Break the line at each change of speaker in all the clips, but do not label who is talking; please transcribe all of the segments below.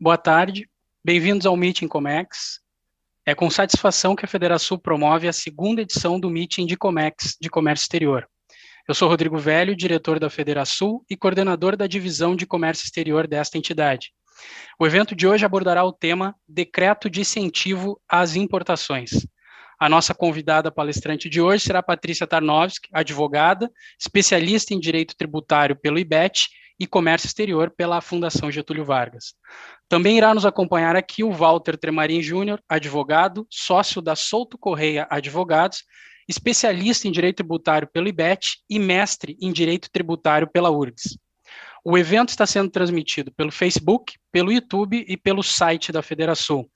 boa tarde. Bem-vindos ao Meeting Comex. É com satisfação que a Federação promove a segunda edição do Meeting de Comex de Comércio Exterior. Eu sou Rodrigo Velho, diretor da Federação e coordenador da divisão de comércio exterior desta entidade. O evento de hoje abordará o tema Decreto de Incentivo às Importações. A nossa convidada palestrante de hoje será Patrícia Tarnowski, advogada, especialista em direito tributário pelo IBET e Comércio Exterior pela Fundação Getúlio Vargas. Também irá nos acompanhar aqui o Walter Tremarin Júnior, advogado, sócio da Souto Correia Advogados, especialista em direito tributário pelo IBET e mestre em direito tributário pela URGS. O evento está sendo transmitido pelo Facebook, pelo YouTube e pelo site da Federação.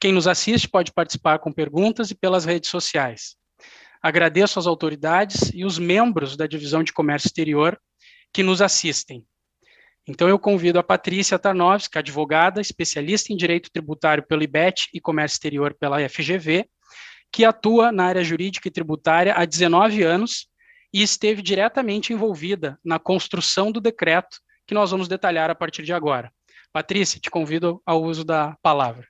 Quem nos assiste pode participar com perguntas e pelas redes sociais. Agradeço às autoridades e os membros da Divisão de Comércio Exterior que nos assistem. Então, eu convido a Patrícia Tarnowski, advogada, especialista em direito tributário pelo IBET e comércio exterior pela FGV, que atua na área jurídica e tributária há 19 anos e esteve diretamente envolvida na construção do decreto que nós vamos detalhar a partir de agora. Patrícia, te convido ao uso da palavra.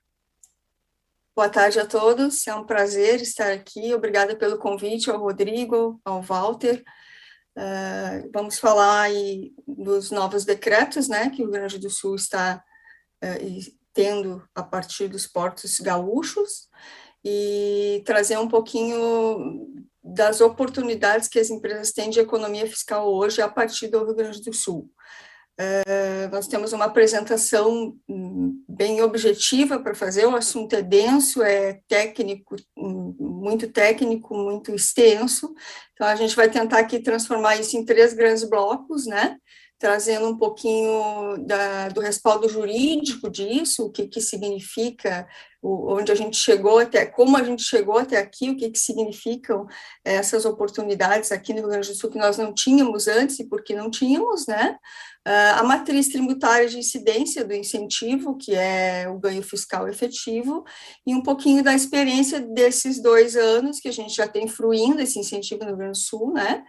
Boa tarde a todos, é um prazer estar aqui. Obrigada pelo convite ao Rodrigo, ao Walter. Uh, vamos falar aí dos novos decretos, né, que o Rio Grande do Sul está uh, tendo a partir dos portos gaúchos e trazer um pouquinho das oportunidades que as empresas têm de economia fiscal hoje a partir do Rio Grande do Sul. Uh, nós temos uma apresentação hum, bem objetiva para fazer, o assunto é denso, é técnico, hum, muito técnico, muito extenso, então a gente vai tentar aqui transformar isso em três grandes blocos, né? Trazendo um pouquinho da, do respaldo jurídico disso, o que, que significa, o, onde a gente chegou até, como a gente chegou até aqui, o que, que significam essas oportunidades aqui no Rio Grande do Sul que nós não tínhamos antes e porque não tínhamos, né? Uh, a matriz tributária de incidência do incentivo, que é o ganho fiscal efetivo, e um pouquinho da experiência desses dois anos que a gente já tem fruindo esse incentivo no Rio Grande do Sul, né?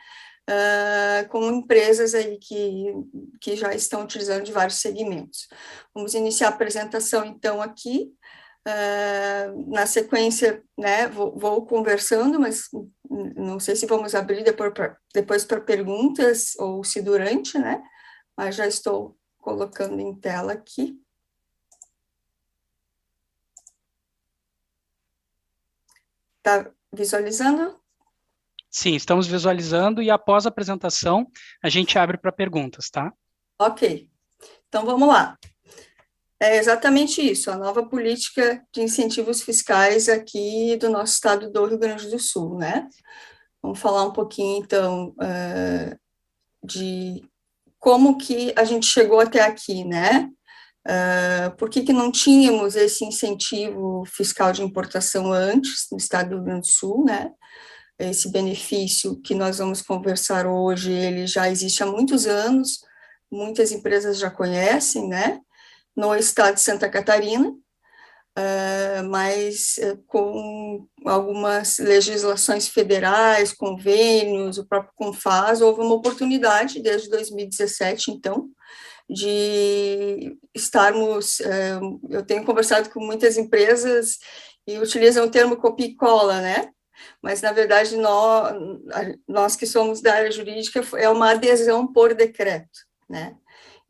Uh, com empresas aí que, que já estão utilizando de vários segmentos. Vamos iniciar a apresentação, então, aqui. Uh, na sequência, né, vou, vou, conversando, mas não sei se vamos abrir depois para perguntas ou se durante, né? mas já estou colocando em tela aqui. Está visualizando?
Sim, estamos visualizando e após a apresentação a gente abre para perguntas, tá?
Ok, então vamos lá. É exatamente isso, a nova política de incentivos fiscais aqui do nosso estado do Rio Grande do Sul, né? Vamos falar um pouquinho, então, uh, de como que a gente chegou até aqui, né? Uh, por que, que não tínhamos esse incentivo fiscal de importação antes no estado do Rio Grande do Sul, né? Esse benefício que nós vamos conversar hoje, ele já existe há muitos anos, muitas empresas já conhecem, né? No estado de Santa Catarina, Uh, mas uh, com algumas legislações federais, convênios, o próprio Confas, houve uma oportunidade desde 2017, então, de estarmos. Uh, eu tenho conversado com muitas empresas e utilizam o termo copia e cola, né? Mas, na verdade, nós, nós que somos da área jurídica, é uma adesão por decreto, né?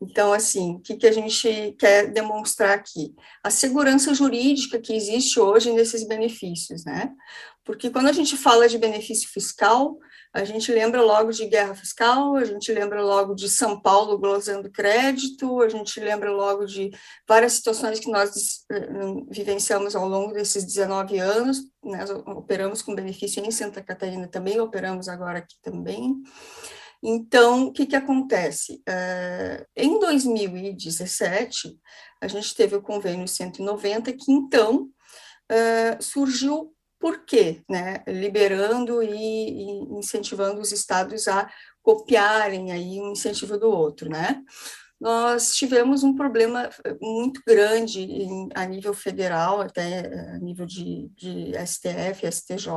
Então, assim, o que, que a gente quer demonstrar aqui? A segurança jurídica que existe hoje nesses benefícios, né? Porque quando a gente fala de benefício fiscal, a gente lembra logo de guerra fiscal, a gente lembra logo de São Paulo glosando crédito, a gente lembra logo de várias situações que nós eh, vivenciamos ao longo desses 19 anos, nós operamos com benefício em Santa Catarina também, operamos agora aqui também. Então, o que, que acontece? Uh, em 2017, a gente teve o convênio 190, que então uh, surgiu por quê? Né? Liberando e, e, incentivando os estados a copiarem aí um incentivo do outro, né? nós tivemos um problema muito grande em, a nível federal, até a nível de, de STF, STJ,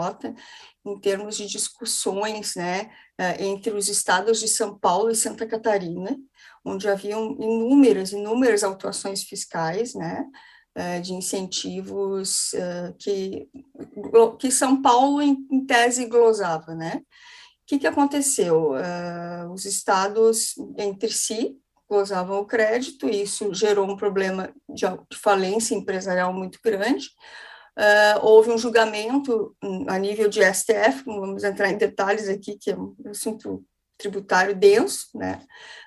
em termos de discussões né, eh, entre os estados de São Paulo e Santa Catarina, onde haviam inúmeras, inúmeras autuações fiscais, né, eh, de incentivos eh, que, que São Paulo, em, tese, glosava, né? O que, que aconteceu? os estados, entre si, gozavam o crédito, e isso gerou um problema de falência empresarial muito grande, Uh, houve um julgamento hum, a nível de STF, vamos entrar em detalhes aqui, que é um assunto tributário denso, né?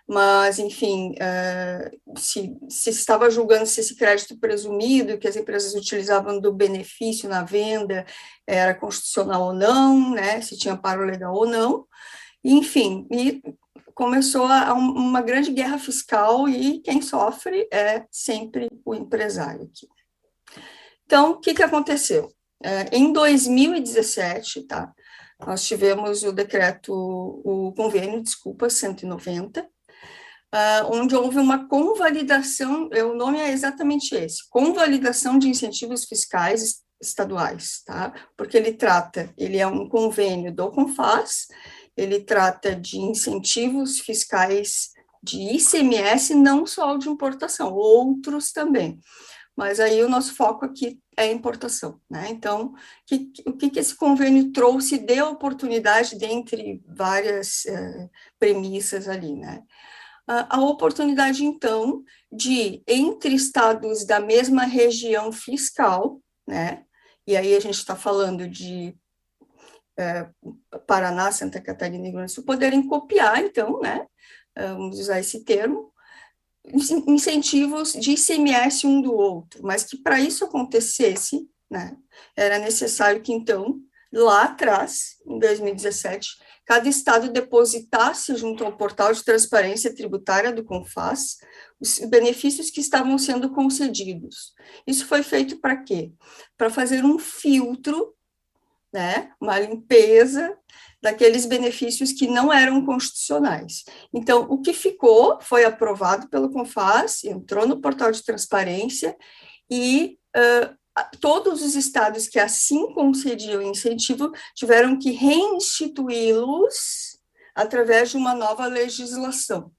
Mas, enfim, uh, se, se estava julgando se esse crédito presumido que as empresas utilizavam do benefício na venda era constitucional ou não, né? Se tinha paro legal ou não. Enfim, e começou a, uma grande guerra fiscal e quem sofre é sempre o empresário aqui. Então, o que, que aconteceu? É, em 2017, tá, nós tivemos o decreto, o convênio, desculpa, 190, uh, ah, onde houve uma convalidação, o nome é exatamente esse, convalidação de incentivos fiscais estaduais, tá? Porque ele trata, ele é um convênio do CONFAS, ele trata de incentivos fiscais de ICMS, não só de importação, outros também. Mas aí o nosso foco aqui é importação, né? Então, que, o que, que esse convênio trouxe de oportunidade dentre várias eh, premissas ali, né? A, a oportunidade, então, de, entre estados da mesma região fiscal, né? E aí a gente está falando de eh, Paraná, Santa Catarina e Rio Grande do Sul, poderem copiar, então, né? Vamos usar esse termo, incentivos de ICMS um do outro, mas que para isso acontecesse, né, era necessário que então, lá atrás, em 2017, cada estado depositasse junto ao portal de transparência tributária do CONFAS os benefícios que estavam sendo concedidos. Isso foi feito para quê? Para fazer um filtro, né, uma limpeza daqueles benefícios que não eram constitucionais. Então, o que ficou foi aprovado pelo CONFAS, entrou no portal de transparência e uh, todos os estados que assim concediam incentivo tiveram que reinstituí-los através de uma nova legislação.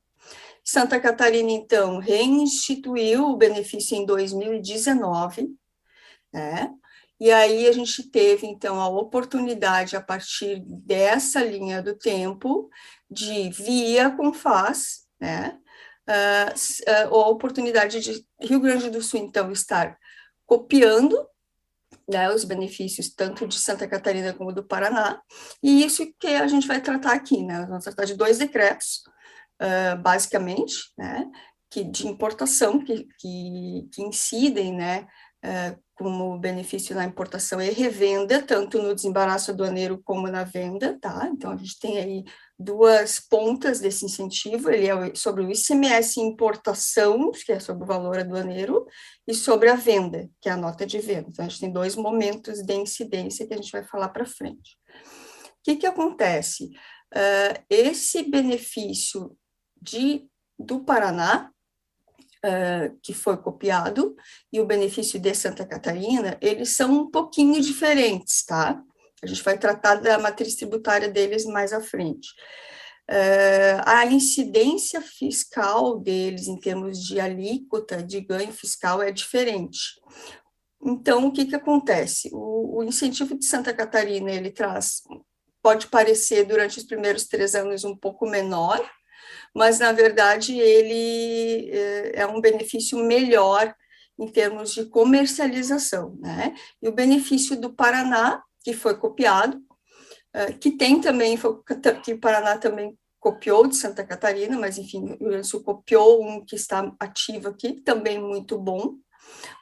Santa Catarina, então, reinstituiu o benefício em 2019, né? E aí a gente teve, então, a oportunidade, a partir dessa linha do tempo, de via com faz, né, uh, a oportunidade de Rio Grande do Sul, então, estar copiando né, os benefícios tanto de Santa Catarina como do Paraná, e isso que a gente vai tratar aqui, né, vamos tratar de dois decretos, uh, basicamente, né, que de importação, que, que, que incidem, né, uh, como benefício na importação e revenda, tanto no desembaraço aduaneiro como na venda, tá? Então, a gente tem aí duas pontas desse incentivo, ele é sobre o ICMS importação, que é sobre o valor aduaneiro, e sobre a venda, que é a nota de venda. Então, a gente tem dois momentos de incidência que a gente vai falar para frente. O que que acontece? Uh, esse benefício de, do Paraná, uh, que foi copiado e o benefício de Santa Catarina, eles são um pouquinho diferentes, tá? A gente vai tratar da matriz tributária deles mais à frente. Uh, a incidência fiscal deles, em termos de alíquota de ganho fiscal, é diferente. Então, o que, que acontece? O, o incentivo de Santa Catarina, ele traz, pode parecer, durante os primeiros três anos, um pouco menor, mas na verdade ele é, é um benefício melhor em termos de comercialização, né? E o benefício do Paraná, que foi copiado, é, que tem também, que o Paraná também copiou de Santa Catarina, mas enfim, o Rio Grande copiou um que está ativo aqui, também muito bom,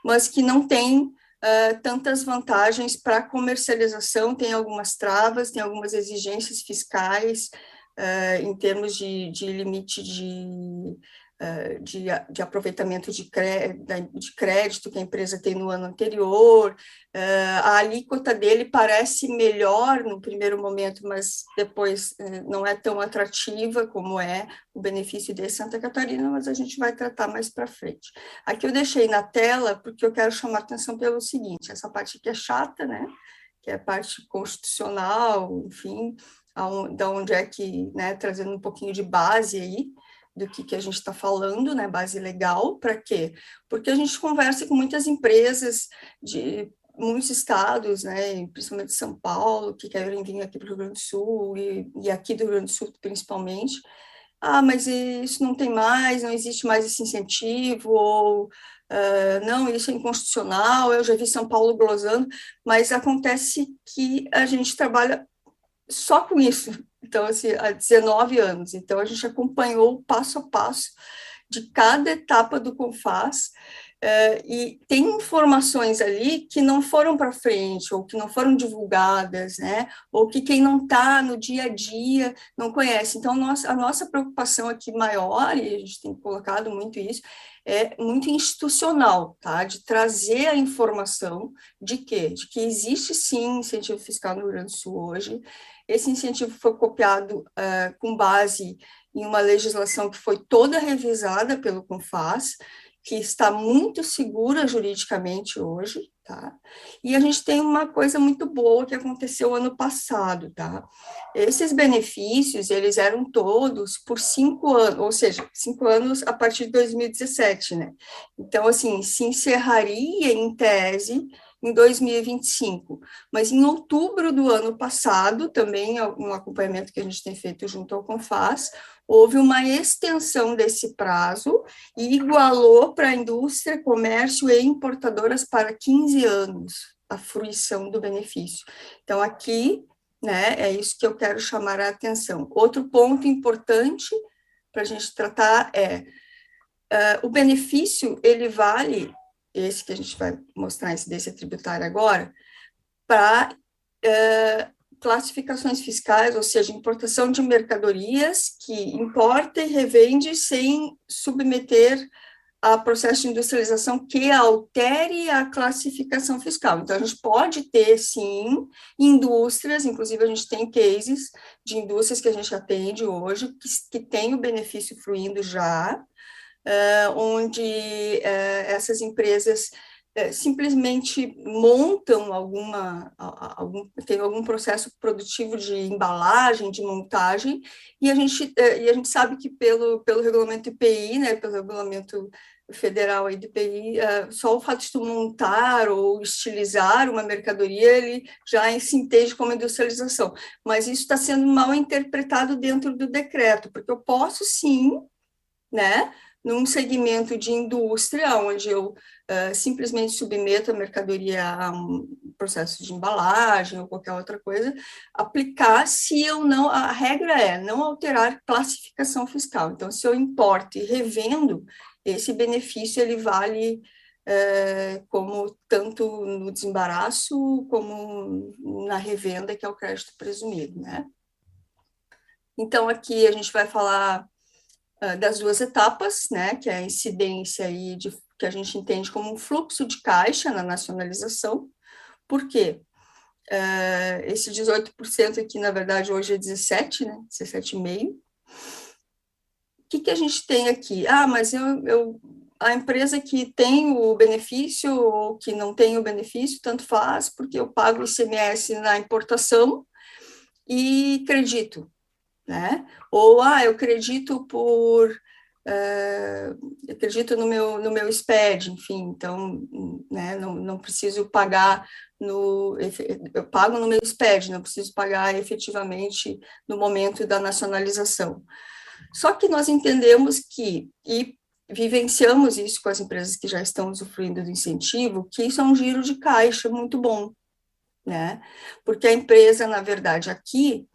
mas que não tem uh, tantas vantagens para comercialização, tem algumas travas, tem algumas exigências fiscais, uh, em termos de, de limite de uh, de, de, aproveitamento de, de, crédito que a empresa tem no ano anterior. Uh, a alíquota dele parece melhor no primeiro momento, mas depois não é tão atrativa como é o benefício de Santa Catarina, mas a gente vai tratar mais para frente. Aqui eu deixei na tela porque eu quero chamar atenção pelo seguinte: essa parte aqui é chata, né? Que é parte constitucional, enfim, da onde é que, né, trazendo um pouquinho de base aí, do que, que a gente está falando, né, base legal, para quê? Porque a gente conversa com muitas empresas de muitos estados, né, principalmente São Paulo, que querem vir aqui para o Rio Grande do Sul, e, e aqui do Rio Grande do Sul principalmente, ah, mas isso não tem mais, não existe mais esse incentivo, ou uh, não, isso é inconstitucional, eu já vi São Paulo glosando, mas acontece que a gente trabalha só com isso, então, assim, há 19 anos. Então, a gente acompanhou passo a passo de cada etapa do CONFAS, uh, e tem informações ali que não foram para frente, ou que não foram divulgadas, né? ou que quem não está no dia a dia não conhece. Então, nossa, a nossa preocupação aqui maior, e a gente tem colocado muito isso, é muito institucional, tá? De trazer a informação de quê? De que existe sim incentivo fiscal no Rio Grande do Sul hoje. Esse incentivo foi copiado uh, com base em uma legislação que foi toda revisada pelo CONFAS, que está muito segura juridicamente hoje, tá? E a gente tem uma coisa muito boa que aconteceu ano passado, tá? Esses benefícios, eles eram todos por cinco anos, ou seja, cinco anos a partir de 2017, né? Então, assim, se encerraria em tese em 2025. Mas em outubro do ano passado, também um acompanhamento que a gente tem feito junto ao Confas, houve uma extensão desse prazo e igualou para a indústria, comércio e importadoras para 15 anos a fruição do benefício. Então, aqui, né, é isso que eu quero chamar a atenção. Outro ponto importante para a gente tratar é uh, o benefício, ele vale esse que a gente vai mostrar a incidência tributária agora, para uh, classificações fiscais, ou seja, importação de mercadorias que importa e revende sem submeter a processo de industrialização que altere a classificação fiscal. Então, a gente pode ter, sim, indústrias, inclusive a gente tem cases de indústrias que a gente atende hoje, que, que tem o benefício fluindo já, onde uh, essas empresas uh, simplesmente montam alguma, algum, tem algum processo produtivo de embalagem, de montagem, e a gente, e a gente sabe que pelo, pelo regulamento IPI, né, pelo regulamento federal aí do IPI, só o fato de tu montar ou estilizar uma mercadoria, ele já se entende como industrialização. Mas isso está sendo mal interpretado dentro do decreto, porque eu posso sim, né, num segmento de indústria, onde eu uh, simplesmente submeto a mercadoria a um processo de embalagem ou qualquer outra coisa, aplicar se eu não, a regra é não alterar classificação fiscal. Então, se eu importo e revendo, esse benefício ele vale uh, como tanto no desembaraço como na revenda, que é o crédito presumido, né? Então, aqui a gente vai falar das duas etapas, né, que é a incidência aí de, que a gente entende como um fluxo de caixa na nacionalização. Por quê? Uh, esse 18% aqui, na verdade, hoje é 17, né, 17,5%. O que, que a gente tem aqui? Ah, mas eu, eu, a empresa que tem o benefício ou que não tem o benefício, tanto faz, porque eu pago ICMS na importação e acredito né? Ou, ah, eu acredito por, uh, acredito no meu, no meu SPED, enfim, então, né, não, não preciso pagar no, eu pago no meu SPED, não preciso pagar efetivamente no momento da nacionalização. Só que nós entendemos que, e vivenciamos isso com as empresas que já estão usufruindo do incentivo, que isso é um giro de caixa muito bom, né? Porque a empresa, na verdade, aqui,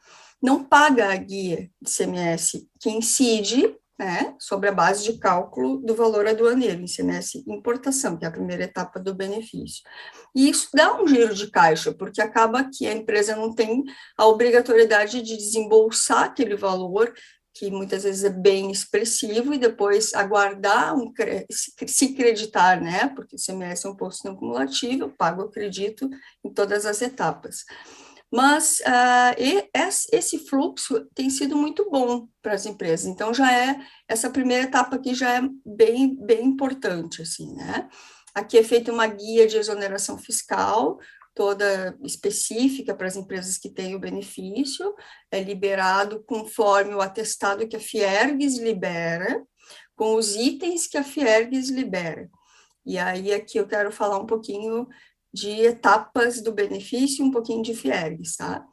não paga a guia de CMS que incide né, sobre a base de cálculo do valor aduaneiro, ICMS importação, que é a primeira etapa do benefício. E isso dá um giro de caixa, porque acaba que a empresa não tem a obrigatoriedade de desembolsar aquele valor que muitas vezes é bem expressivo, e depois aguardar um, se creditar, né? Porque o CMS é um posto não cumulativo, pago o acredito em todas as etapas. Mas uh, esse fluxo tem sido muito bom para as empresas. Então já é essa primeira etapa aqui já é bem bem importante assim, né? Aqui é feita uma guia de exoneração fiscal toda específica para as empresas que têm o benefício, é liberado conforme o atestado que a Fiergues libera, com os itens que a Fiergues libera. E aí aqui eu quero falar um pouquinho de etapas do benefício, um pouquinho de Fiergues, tá?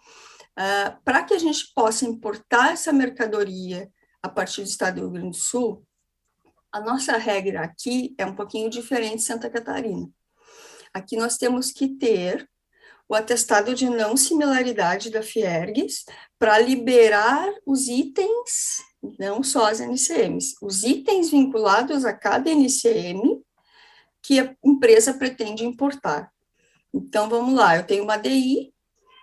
Uh, para que a gente possa importar essa mercadoria a partir do estado do Rio Grande do Sul, a nossa regra aqui é um pouquinho diferente de Santa Catarina. Aqui nós temos que ter o atestado de não similaridade da Fiergues para liberar os itens, não só as NCMs, os itens vinculados a cada NCM que a empresa pretende importar. Então, vamos lá, eu tenho uma DI,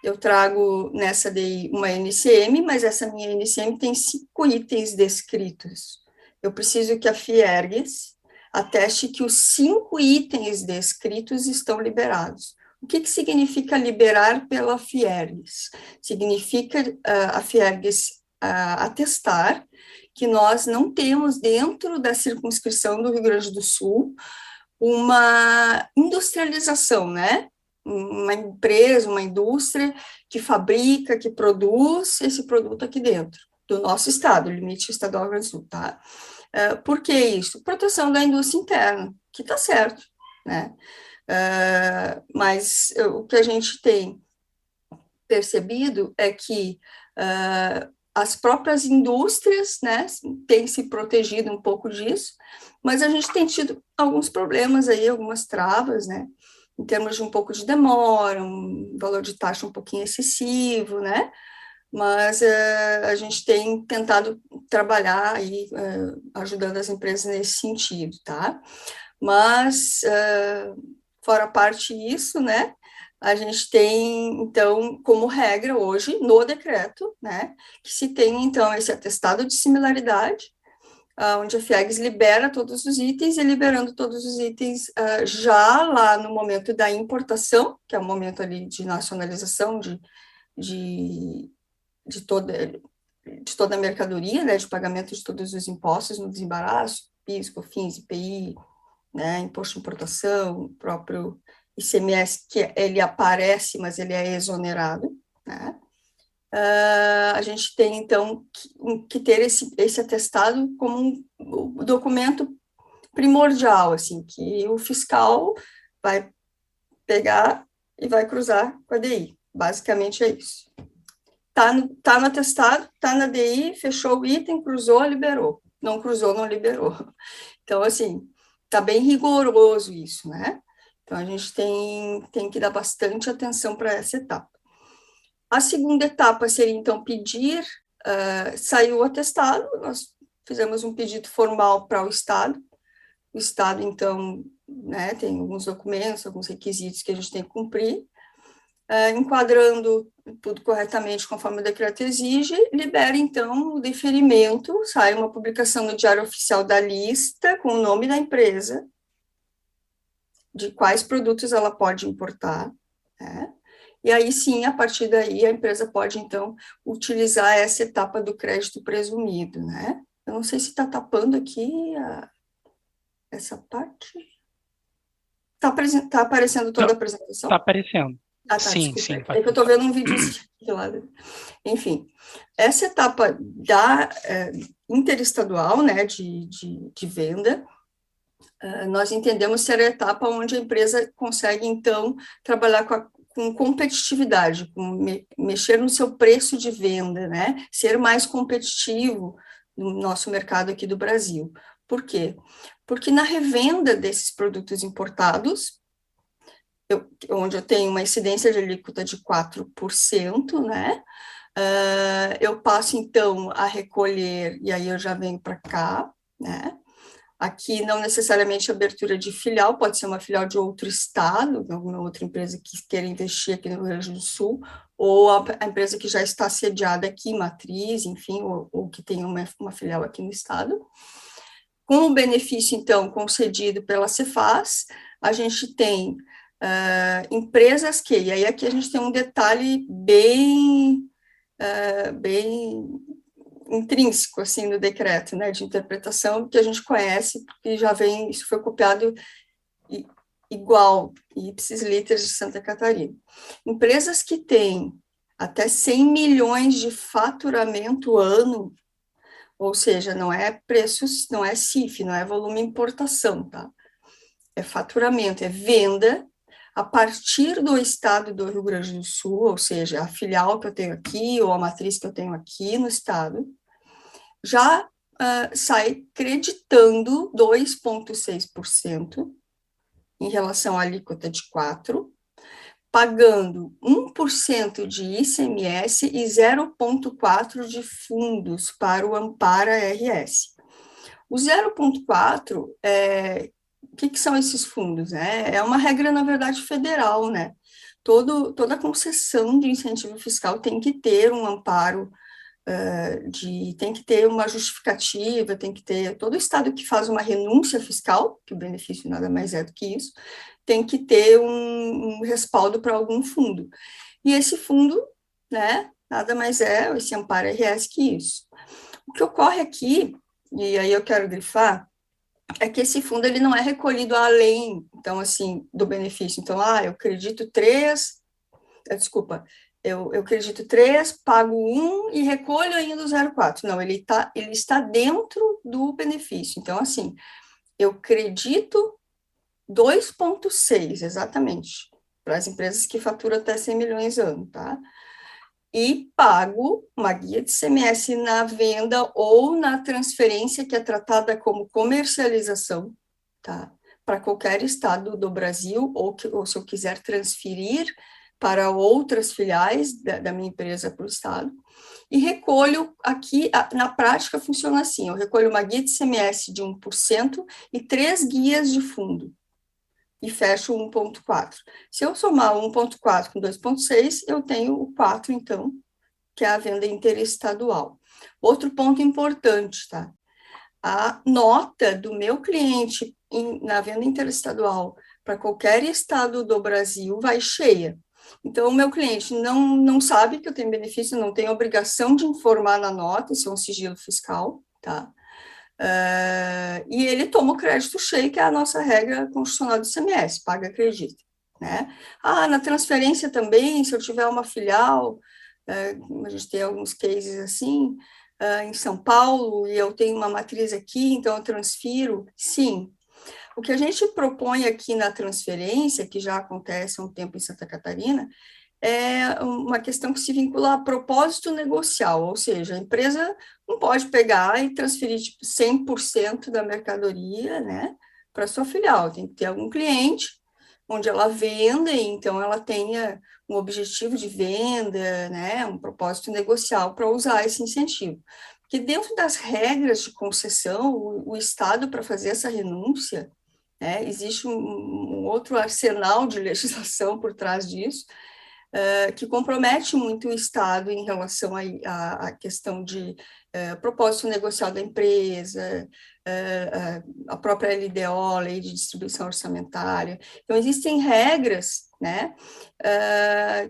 eu trago nessa DI uma NCM, mas essa minha NCM tem cinco itens descritos. Eu preciso que a Fiergues ateste que os cinco itens descritos estão liberados. O que, que significa liberar pela Fiergues? Significa uh, a Fiergues uh, atestar que nós não temos dentro da circunscrição do Rio Grande do Sul uma industrialização, né? Uma empresa, uma indústria que fabrica, que produz esse produto aqui dentro do nosso estado, limite estadual do Grande Sul, tá? Uh, por que isso? Proteção da indústria interna, que está certo, né? Uh, mas uh, o que a gente tem percebido é que uh, as próprias indústrias né, têm se protegido um pouco disso, mas a gente tem tido alguns problemas aí, algumas travas, né, em termos de um pouco de demora, um valor de taxa um pouquinho excessivo, né, mas uh, a gente tem tentado trabalhar aí, uh, ajudando as empresas nesse sentido, tá? Mas, uh, fora parte isso, né, a gente tem, então, como regra hoje, no decreto, né, que se tem, então, esse atestado de similaridade, uh, onde a FIEGS libera todos os itens, e liberando todos os itens uh, já lá no momento da importação, que é o momento ali de nacionalização de, de, de toda de toda a mercadoria, né, de pagamento de todos os impostos no desembaraço, PIS, COFINS, IPI, né, imposto de importação, próprio ICMS, que ele aparece, mas ele é exonerado, né? Uh, a gente tem, então, que, que, ter esse, esse atestado como um, um documento primordial, assim, que o fiscal vai pegar e vai cruzar com a DI. Basicamente é isso. Tá no, tá no atestado, tá na DI, fechou o item, cruzou, liberou. Não cruzou, não liberou. Então, assim, tá bem rigoroso isso, né? Então, a gente tem, tem que dar bastante atenção para essa etapa. A segunda etapa seria, então, pedir, uh, saiu o atestado, nós fizemos um pedido formal para o Estado, o Estado, então, né, tem alguns documentos, alguns requisitos que a gente tem que cumprir, uh, enquadrando tudo corretamente conforme o decreto exige, libera, então, o deferimento, sai uma publicação no Diário Oficial da lista, com o nome da empresa, de quais produtos ela pode importar, né? E aí sim, a partir daí, a empresa pode, então, utilizar essa etapa do crédito presumido, né? Eu não sei se está tapando aqui a, essa parte. Está tá aparecendo toda a apresentação?
Está aparecendo.
Ah, tá, sim, desculpa. sim. É que eu estou vendo um vídeo lá. Enfim, essa etapa da é, interestadual, né, de, de, de venda, ah, nós entendemos ser a etapa onde a empresa consegue, então, trabalhar com, a, com competitividade, com me, mexer no seu preço de venda, né? Ser mais competitivo no nosso mercado aqui do Brasil. Por quê? Porque na revenda desses produtos importados, eu, onde eu tenho uma incidência de alíquota de 4%, né? Uh, eu passo, então, a recolher, e aí eu já venho para cá, né? Aqui, não necessariamente abertura de filial, pode ser uma filial de outro estado, alguma outra empresa que queira investir aqui no Rio Grande do Sul, ou a, a empresa que já está sediada aqui, matriz, enfim, ou, ou que tem uma, uma filial aqui no estado. Com o benefício, então, concedido pela Cefaz, a gente tem uh, empresas que, e aí aqui a gente tem um detalhe bem, uh, bem intrínseco assim no decreto, né, de interpretação que a gente conhece porque já vem isso foi copiado igual ipsis literis de Santa Catarina. Empresas que têm até 100 milhões de faturamento ano, ou seja, não é preços, não é CIF, não é volume importação, tá? É faturamento, é venda a partir do estado do Rio Grande do Sul, ou seja, a filial que eu tenho aqui ou a matriz que eu tenho aqui no estado, já uh, sai creditando 2,6% em relação à alíquota de 4%, pagando 1% de ICMS e 0,4% de fundos para o Ampara RS. O 0,4 é, o que, que, são esses fundos? Né? É uma regra, na verdade, federal, né? Todo, toda concessão de incentivo fiscal tem que ter um amparo, uh, de, tem que ter uma justificativa, tem que ter, todo estado que faz uma renúncia fiscal, que o benefício nada mais é do que isso, tem que ter um, um respaldo para algum fundo. E esse fundo, né, nada mais é, esse amparo RS que isso. O que ocorre aqui, e aí eu quero grifar, é que esse fundo ele não é recolhido além, então, assim, do benefício. Então, ah, eu acredito três, eh, desculpa, eu, eu acredito três, pago um e recolho ainda o 0,4. Não, ele, tá, ele está dentro do benefício. Então, assim, eu acredito 2,6, exatamente, para as empresas que faturam até 100 milhões ano, tá? E pago uma guia de CMS na venda ou na transferência, que é tratada como comercialização, tá? Para qualquer estado do Brasil, ou, que, ou se eu quiser transferir para outras filiais da, da minha empresa para o estado. E recolho aqui, na prática funciona assim: eu recolho uma guia de CMS de 1% e três guias de fundo e fecho 1,4. Se eu somar 1,4 com 2,6, eu tenho o 4, então, que é a venda interestadual. Outro ponto importante, tá? A nota do meu cliente em, na venda interestadual para qualquer estado do Brasil vai cheia. Então, o meu cliente não, não sabe que eu tenho benefício, não tem obrigação de informar na nota, isso é um sigilo fiscal, tá? Uh, e ele toma o crédito cheio, que é a nossa regra constitucional do ICMS, paga, acredita. Né? Ah, na transferência também, se eu tiver uma filial, uh, a gente tem alguns cases assim, uh, em São Paulo, e eu tenho uma matriz aqui, então eu transfiro, sim. O que a gente propõe aqui na transferência, que já acontece há um tempo em Santa Catarina, é uma questão que se vincula a propósito negocial, ou seja, a empresa não pode pegar e transferir tipo, 100% da mercadoria né, para sua filial, tem que ter algum cliente onde ela venda, e então ela tenha um objetivo de venda, né, um propósito negocial para usar esse incentivo. Porque dentro das regras de concessão, o, o Estado, para fazer essa renúncia, né, existe um, um outro arsenal de legislação por trás disso, uh, que compromete muito o Estado em relação à questão de uh, propósito negocial da empresa, uh, a própria LDO, Lei de Distribuição Orçamentária. Então, existem regras né,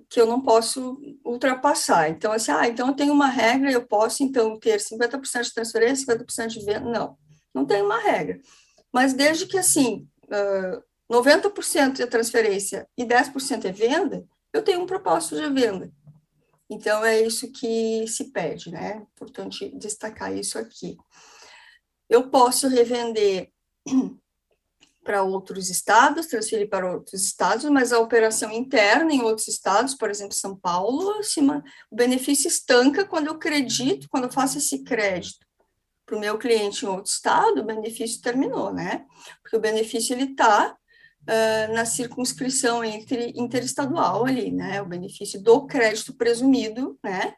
que eu não posso ultrapassar. Então, assim, ah, então eu tenho uma regra, eu posso, então, ter 50% de transferência, 50% de venda. Não, não tem uma regra. Mas desde que, assim, 90% é transferência e 10% é venda, eu tenho um propósito de venda. Então, é isso que se pede, né? Importante destacar isso aqui. Eu posso revender para outros estados, transferir para outros estados, mas a operação interna em outros estados, por exemplo, São Paulo, o benefício estanca quando eu acredito, quando eu faço esse crédito para o meu cliente em outro estado, o benefício terminou, né? Porque o benefício ele está uh, na circunscrição entre interestadual ali, né, o benefício do crédito presumido, né,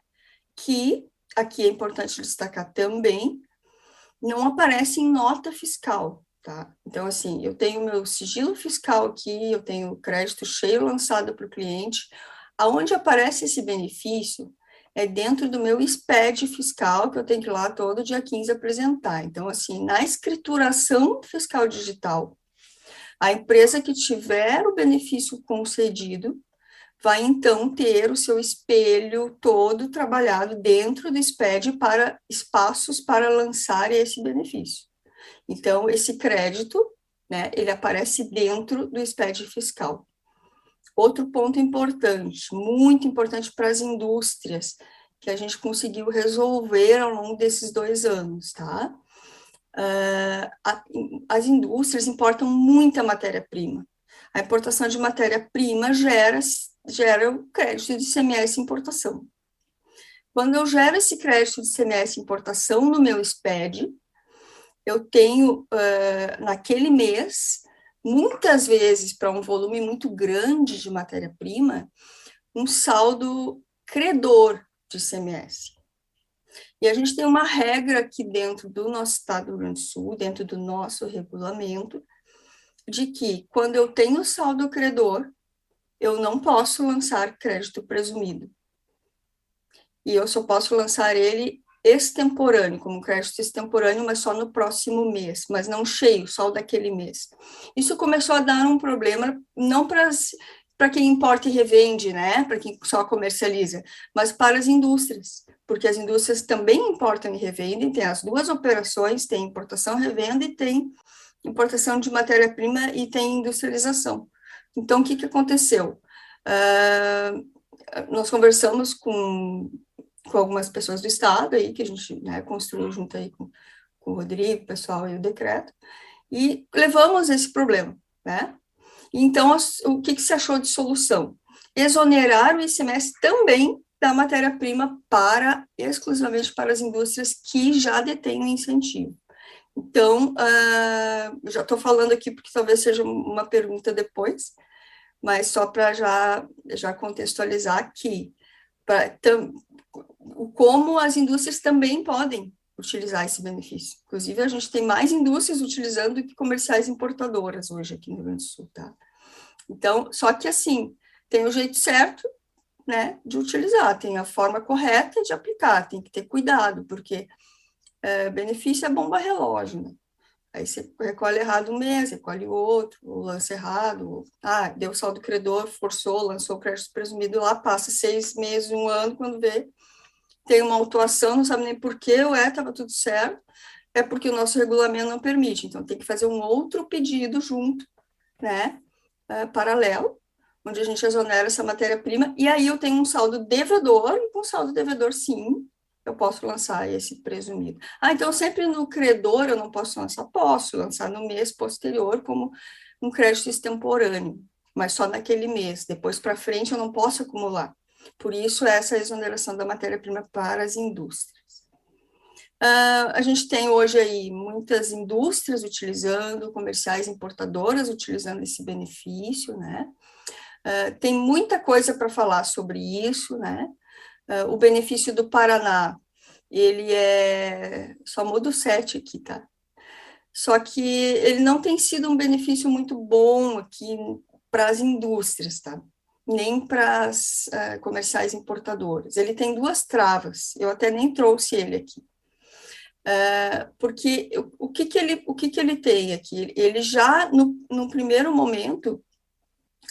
que aqui é importante destacar também não aparece em nota fiscal, tá? Então, assim, eu tenho meu sigilo fiscal aqui, eu tenho crédito cheio lançado para o cliente, aonde aparece esse benefício é dentro do meu SPED fiscal, que eu tenho que ir lá todo dia 15 apresentar. Então, assim, na escrituração fiscal digital, a empresa que tiver o benefício concedido vai então ter o seu espelho todo trabalhado dentro do SPED para espaços para lançar esse benefício. Então, esse crédito, né, ele aparece dentro do SPED fiscal. Outro ponto importante, muito importante para as indústrias, que a gente conseguiu resolver ao longo desses dois anos, tá? Uh, as indústrias importam muita matéria-prima. A importação de matéria-prima gera, gera o crédito de CMS importação. Quando eu gero esse crédito de CMS importação no meu SPED, eu tenho, uh, naquele mês, muitas vezes, para um volume muito grande de matéria-prima, um saldo credor de CMS. E a gente tem uma regra aqui dentro do nosso estado do Rio Grande do Sul, dentro do nosso regulamento, de que quando eu tenho saldo credor, eu não posso lançar crédito presumido. E eu só posso lançar ele extemporâneo, como crédito extemporâneo, mas só no próximo mês, mas não cheio, só o daquele mês. Isso começou a dar um problema, não para para quem importa e revende, né, para quem só comercializa, mas para as indústrias, porque as indústrias também importam e revendem, tem as duas operações, tem importação, revenda e tem importação de matéria-prima e tem industrialização. Então, o que, que aconteceu? Uh, nós conversamos com com algumas pessoas do Estado aí, que a gente né, construiu junto aí com, com o Rodrigo, o pessoal e o decreto, e levamos esse problema, né? Então, o que, que se achou de solução? Exonerar o ICMS também da matéria-prima para, exclusivamente para as indústrias que já detêm o incentivo. Então, uh, já estou falando aqui porque talvez seja uma pergunta depois, mas só para já, já contextualizar aqui, pra, tam, como as indústrias também podem utilizar esse benefício. Inclusive, a gente tem mais indústrias utilizando do que comerciais importadoras hoje aqui no Rio Grande do Sul, tá? Então, só que assim, tem o jeito certo, né, de utilizar, tem a forma correta de aplicar, tem que ter cuidado, porque é, benefício é bomba relógio, né? Aí você recolhe errado um mês, recolhe outro, ou lança errado, ou, ah, deu saldo credor, forçou, lançou o crédito presumido lá, passa seis meses, um ano, quando vê, tem uma autuação, não sabe nem por ou é, estava tudo certo, é porque o nosso regulamento não permite, então tem que fazer um outro pedido junto, né, uh, paralelo, onde a gente exonera essa matéria-prima, e aí eu tenho um saldo devedor, e com saldo devedor, sim, eu posso lançar esse presumido. Ah, então sempre no credor eu não posso lançar? Posso lançar no mês posterior como um crédito extemporâneo, mas só naquele mês. Depois para frente eu não posso acumular. Por isso, essa exoneração da matéria-prima para as indústrias. Uh, a gente tem hoje aí muitas indústrias utilizando, comerciais importadoras utilizando esse benefício, né? Uh, tem muita coisa para falar sobre isso, né? Uh, o benefício do Paraná, ele é, só muda o 7 aqui, tá? Só que ele não tem sido um benefício muito bom aqui para as indústrias, tá? Nem para as uh, comerciais importadoras. Ele tem duas travas, eu até nem trouxe ele aqui. Uh, porque o, que, que, ele, o que, que ele tem aqui? Ele já, no, no primeiro momento,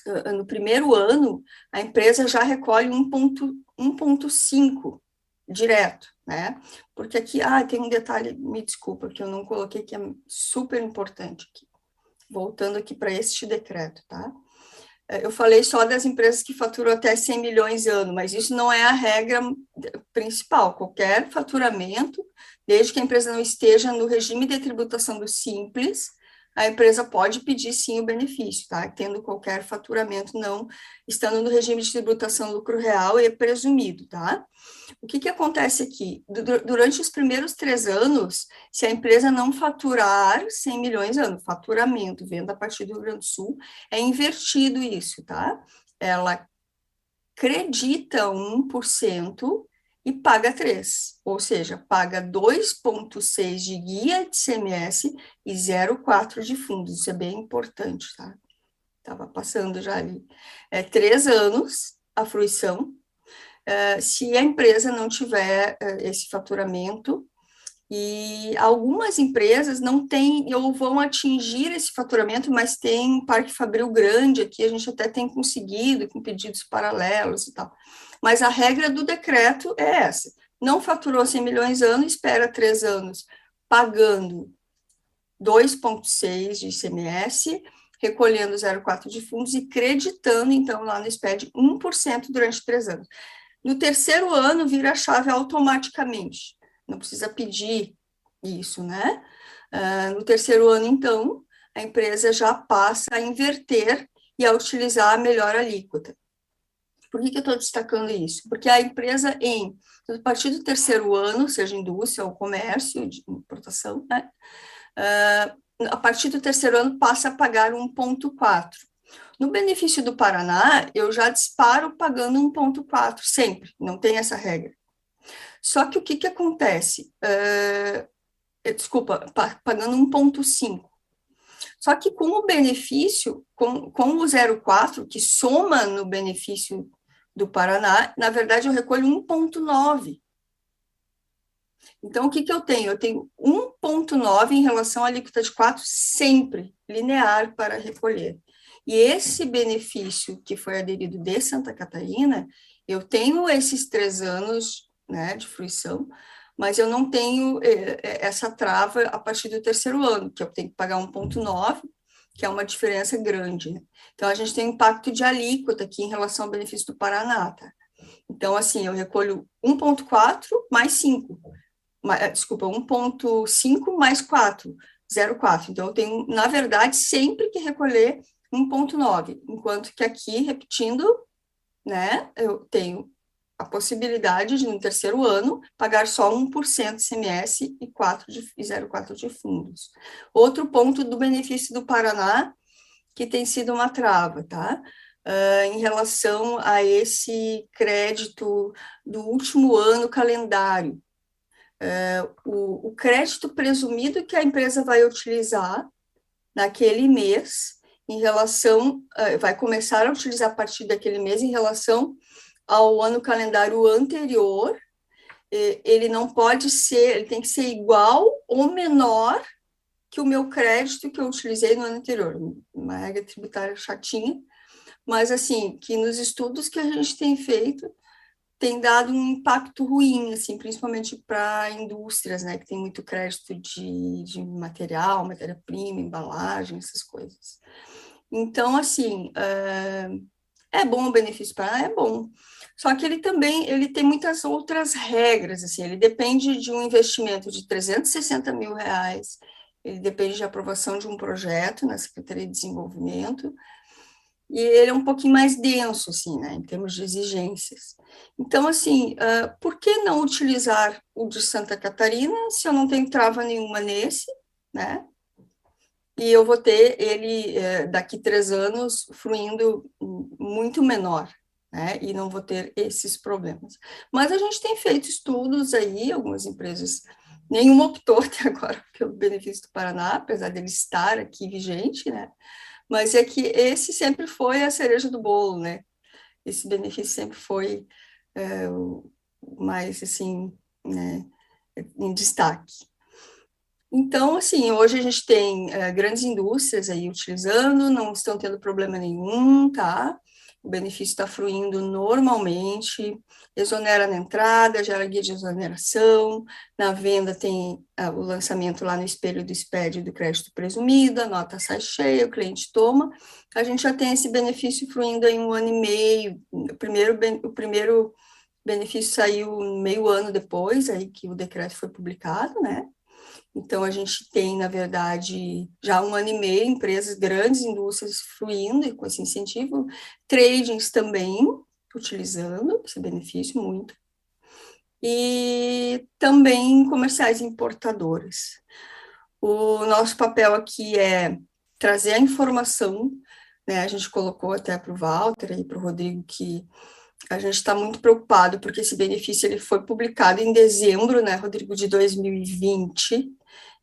uh, no primeiro ano, a empresa já recolhe 1,5 direto, né? Porque aqui, ah, tem um detalhe, me desculpa, que eu não coloquei, que é super importante aqui. Voltando aqui para este decreto, tá? É, eu falei só das empresas que faturam até 100 milhões ano, mas isso não é a regra principal. Qualquer faturamento, desde que a empresa não esteja no regime de tributação do Simples, a empresa pode pedir sim o benefício, tá? Tendo qualquer faturamento, não estando no regime de tributação lucro real e presumido, tá? O que que acontece aqui? Durante os primeiros três anos, se a empresa não faturar 100 milhões ano, faturamento, venda a partir do Rio Grande do Sul, é invertido isso, tá? Ela acredita 1% e paga 3, ou seja, paga 2,6 de guia de CMS e 0,4 de fundos. Isso é bem importante, tá? Estava passando já ali. É três anos a fruição. Uh, se a empresa não tiver uh, esse faturamento, e algumas empresas não têm ou vão atingir esse faturamento, mas tem um parque fabril grande aqui, a gente até tem conseguido com pedidos paralelos e tal. Mas a regra do decreto é essa: não faturou 100 milhões ano, espera três anos pagando 2,6 de ICMS, recolhendo 0,4 de fundos e creditando, então, lá no SPED, 1% durante três anos. No terceiro ano, vira a chave automaticamente, não precisa pedir isso, né? Uh, no terceiro ano, então, a empresa já passa a inverter e a utilizar a melhor alíquota. Por que, que eu estou destacando isso? Porque a empresa, em a partir do terceiro ano, seja indústria ou comércio, de importação, né, uh, a partir do terceiro ano passa a pagar 1,4. No benefício do Paraná, eu já disparo pagando 1,4 sempre, não tem essa regra. Só que o que, que acontece? Uh, desculpa, pagando 1,5. Só que com o benefício, com, com o 0,4, que soma no benefício do Paraná, na verdade eu recolho 1,9. Então, o que, que eu tenho? Eu tenho 1,9 em relação à alíquota de 4, sempre linear para recolher. E esse benefício que foi aderido de Santa Catarina, eu tenho esses três anos né, de fruição, mas eu não tenho eh, eh, essa trava a partir do terceiro ano, que eu tenho que pagar 1,9, que é uma diferença grande. Então, a gente tem um impacto de alíquota aqui em relação ao benefício do Paraná. Tá? Então, assim, eu recolho 1,4 mais 5. Eh, desculpa, 1,5 mais 4, 0,4. Então, eu tenho, na verdade, sempre que recolher 1,9. Enquanto que aqui, repetindo, né, eu tenho a possibilidade de, no terceiro ano, pagar só 1% de CMS e 0,4% de fundos. Outro ponto do benefício do Paraná, que tem sido uma trava, tá? Uh, em relação a esse crédito do último ano calendário. Uh, o, o crédito presumido que a empresa vai utilizar naquele mês, em relação, uh, vai começar a utilizar a partir daquele mês em relação ao ano calendário anterior, ele não pode ser, ele tem que ser igual ou menor que o meu crédito que eu utilizei no ano anterior. Uma regra tributária chatinha, mas assim, que nos estudos que a gente tem feito, tem dado um impacto ruim, assim, principalmente para indústrias, né, que tem muito crédito de, de material, matéria-prima, embalagem, essas coisas. Então, assim, é, é bom o benefício para é bom, só que ele também ele tem muitas outras regras, assim, ele depende de um investimento de 360 mil reais, ele depende de aprovação de um projeto na Secretaria de Desenvolvimento, e ele é um pouquinho mais denso, assim, né, em termos de exigências. Então, assim, uh, por que não utilizar o de Santa Catarina se eu não tenho trava nenhuma nesse, né? E eu vou ter ele, uh, daqui três anos, fluindo muito menor, né? E não vou ter esses problemas. Mas a gente tem feito estudos aí, algumas empresas, nenhuma optou até agora pelo benefício do Paraná, apesar dele estar aqui vigente, né? Mas é que esse sempre foi a cereja do bolo, né? Esse benefício sempre foi é, mais, assim, né, em destaque. Então, assim, hoje a gente tem é, grandes indústrias aí utilizando, não estão tendo problema nenhum, tá? o benefício está fluindo normalmente, exonera na entrada, gera guia de exoneração, na venda tem ah, o lançamento lá no espelho do SPED do crédito presumido, a nota sai cheia, o cliente toma, a gente já tem esse benefício fluindo em um ano e meio, o primeiro, o primeiro benefício saiu meio ano depois, aí que o decreto foi publicado, né, então, a gente tem, na verdade, já um ano e meio, empresas, grandes indústrias fluindo com esse incentivo, tradings também utilizando esse benefício muito, e também comerciais importadoras. O nosso papel aqui é trazer a informação, né, a gente colocou até para o Walter e para o Rodrigo que a gente está muito preocupado porque esse benefício ele foi publicado em dezembro, né, Rodrigo, de 2020,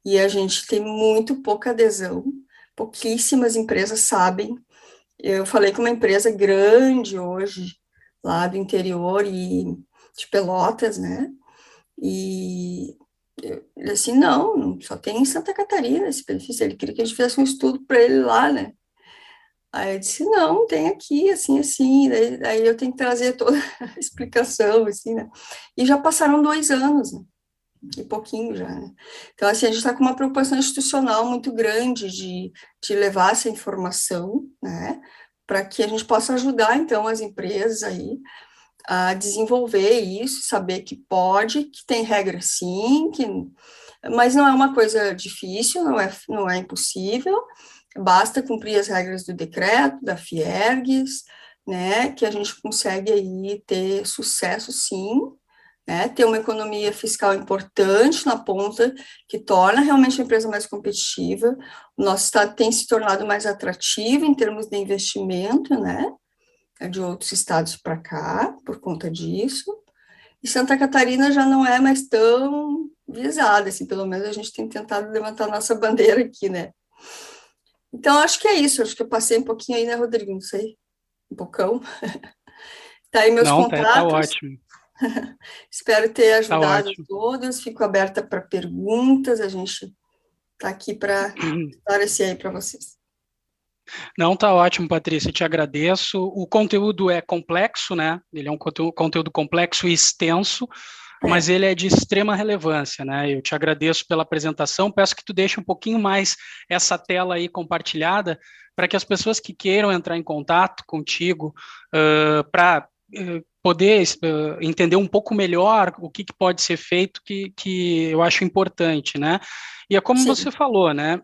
e a gente tem muito pouca adesão, pouquíssimas empresas sabem. Eu falei com uma empresa grande hoje, lá do interior e de Pelotas, né, e ele assim, não, só tem em Santa Catarina esse benefício, ele queria que a gente fizesse um estudo para ele lá, né, Aí eu disse, não, tem aqui, assim, assim, daí, daí eu tenho que trazer toda a explicação, assim, né, e já passaram dois anos, né? e pouquinho já, né? Então, assim, a gente está com uma preocupação institucional muito grande de, de levar essa informação, né, para que a gente possa ajudar, então, as empresas aí a desenvolver isso, saber que pode, que tem regra sim, que, mas não é uma coisa difícil, não é, não é impossível, basta cumprir as regras do decreto, da Fiergues, né, que a gente consegue aí ter sucesso sim, né, ter uma economia fiscal importante na ponta, que torna realmente a empresa mais competitiva, o nosso estado tem se tornado mais atrativo em termos de investimento, né, de outros estados para cá, por conta disso, e Santa Catarina já não é mais tão visada, assim, pelo menos a gente tem tentado levantar nossa bandeira aqui, né, então, acho que é isso. Acho que eu passei um pouquinho aí, né, Rodrigo? Não sei. Um bocão. tá aí meus Não, contratos. Tá, tá ótimo. Espero ter tá ajudado tá todos. Fico aberta para perguntas. A gente está aqui para esclarecer aí para vocês.
Não, tá ótimo, Patrícia, te agradeço. O conteúdo é complexo, né? Ele é um conteúdo complexo e extenso, mas ele é de extrema relevância, né? Eu te agradeço pela apresentação, peço que tu deixe um pouquinho mais essa tela aí compartilhada para que as pessoas que queiram entrar em contato contigo uh, para uh, poder uh, entender um pouco melhor o que, que pode ser feito, que, que eu acho importante, né? E é como Sim. você falou, né?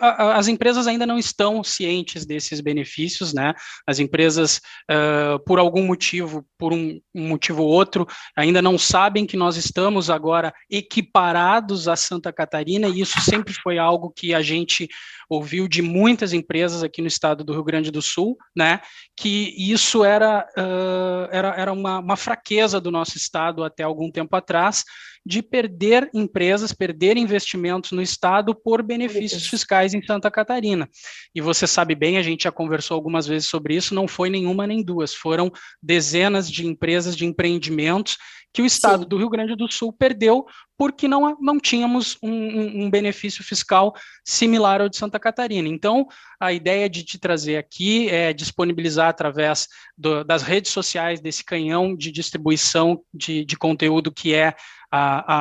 As empresas ainda não estão cientes desses benefícios, né? As empresas, uh, por algum motivo, por um, um, motivo ou outro, ainda não sabem que nós estamos agora equiparados a Santa Catarina, e isso sempre foi algo que a gente ouviu de muitas empresas aqui no estado do Rio Grande do Sul, né? Que isso era, uh, era, era uma, uma fraqueza do nosso estado até algum tempo atrás de perder empresas, perder investimentos no Estado por benefícios fiscais em Santa Catarina. E você sabe bem, a gente já conversou algumas vezes sobre isso, não foi nenhuma nem duas, foram dezenas de empresas, de empreendimentos que o Estado Sim. do Rio Grande do Sul perdeu porque não, não tínhamos um, um, um, benefício fiscal similar ao de Santa Catarina. Então, a ideia de te trazer aqui é disponibilizar através do, das redes sociais desse canhão de distribuição de, de conteúdo que é a,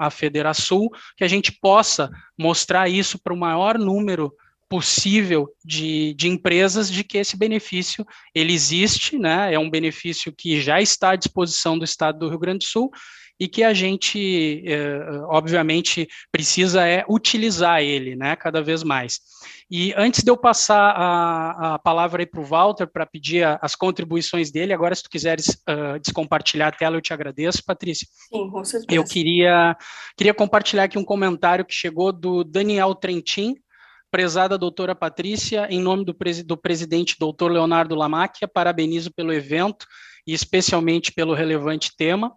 a, a Federação, que a gente possa mostrar isso para o maior número possível de, de empresas de que esse benefício ele existe, né? É um benefício que já está à disposição do Estado do Rio Grande do Sul e que a gente, eh, obviamente, precisa é utilizar ele, né? Cada vez mais. E antes de eu passar a, a palavra aí para o Walter para pedir a, as contribuições dele, agora se tu quiseres uh, descompartilhar a tela, eu te agradeço, Patrícia.
Sim, com certeza.
Eu queria, queria compartilhar aqui um comentário que chegou do Daniel Trentin, prezada doutora Patrícia, em nome do, do presidente doutor Leonardo Lamacchia, parabenizo pelo evento e especialmente pelo relevante tema.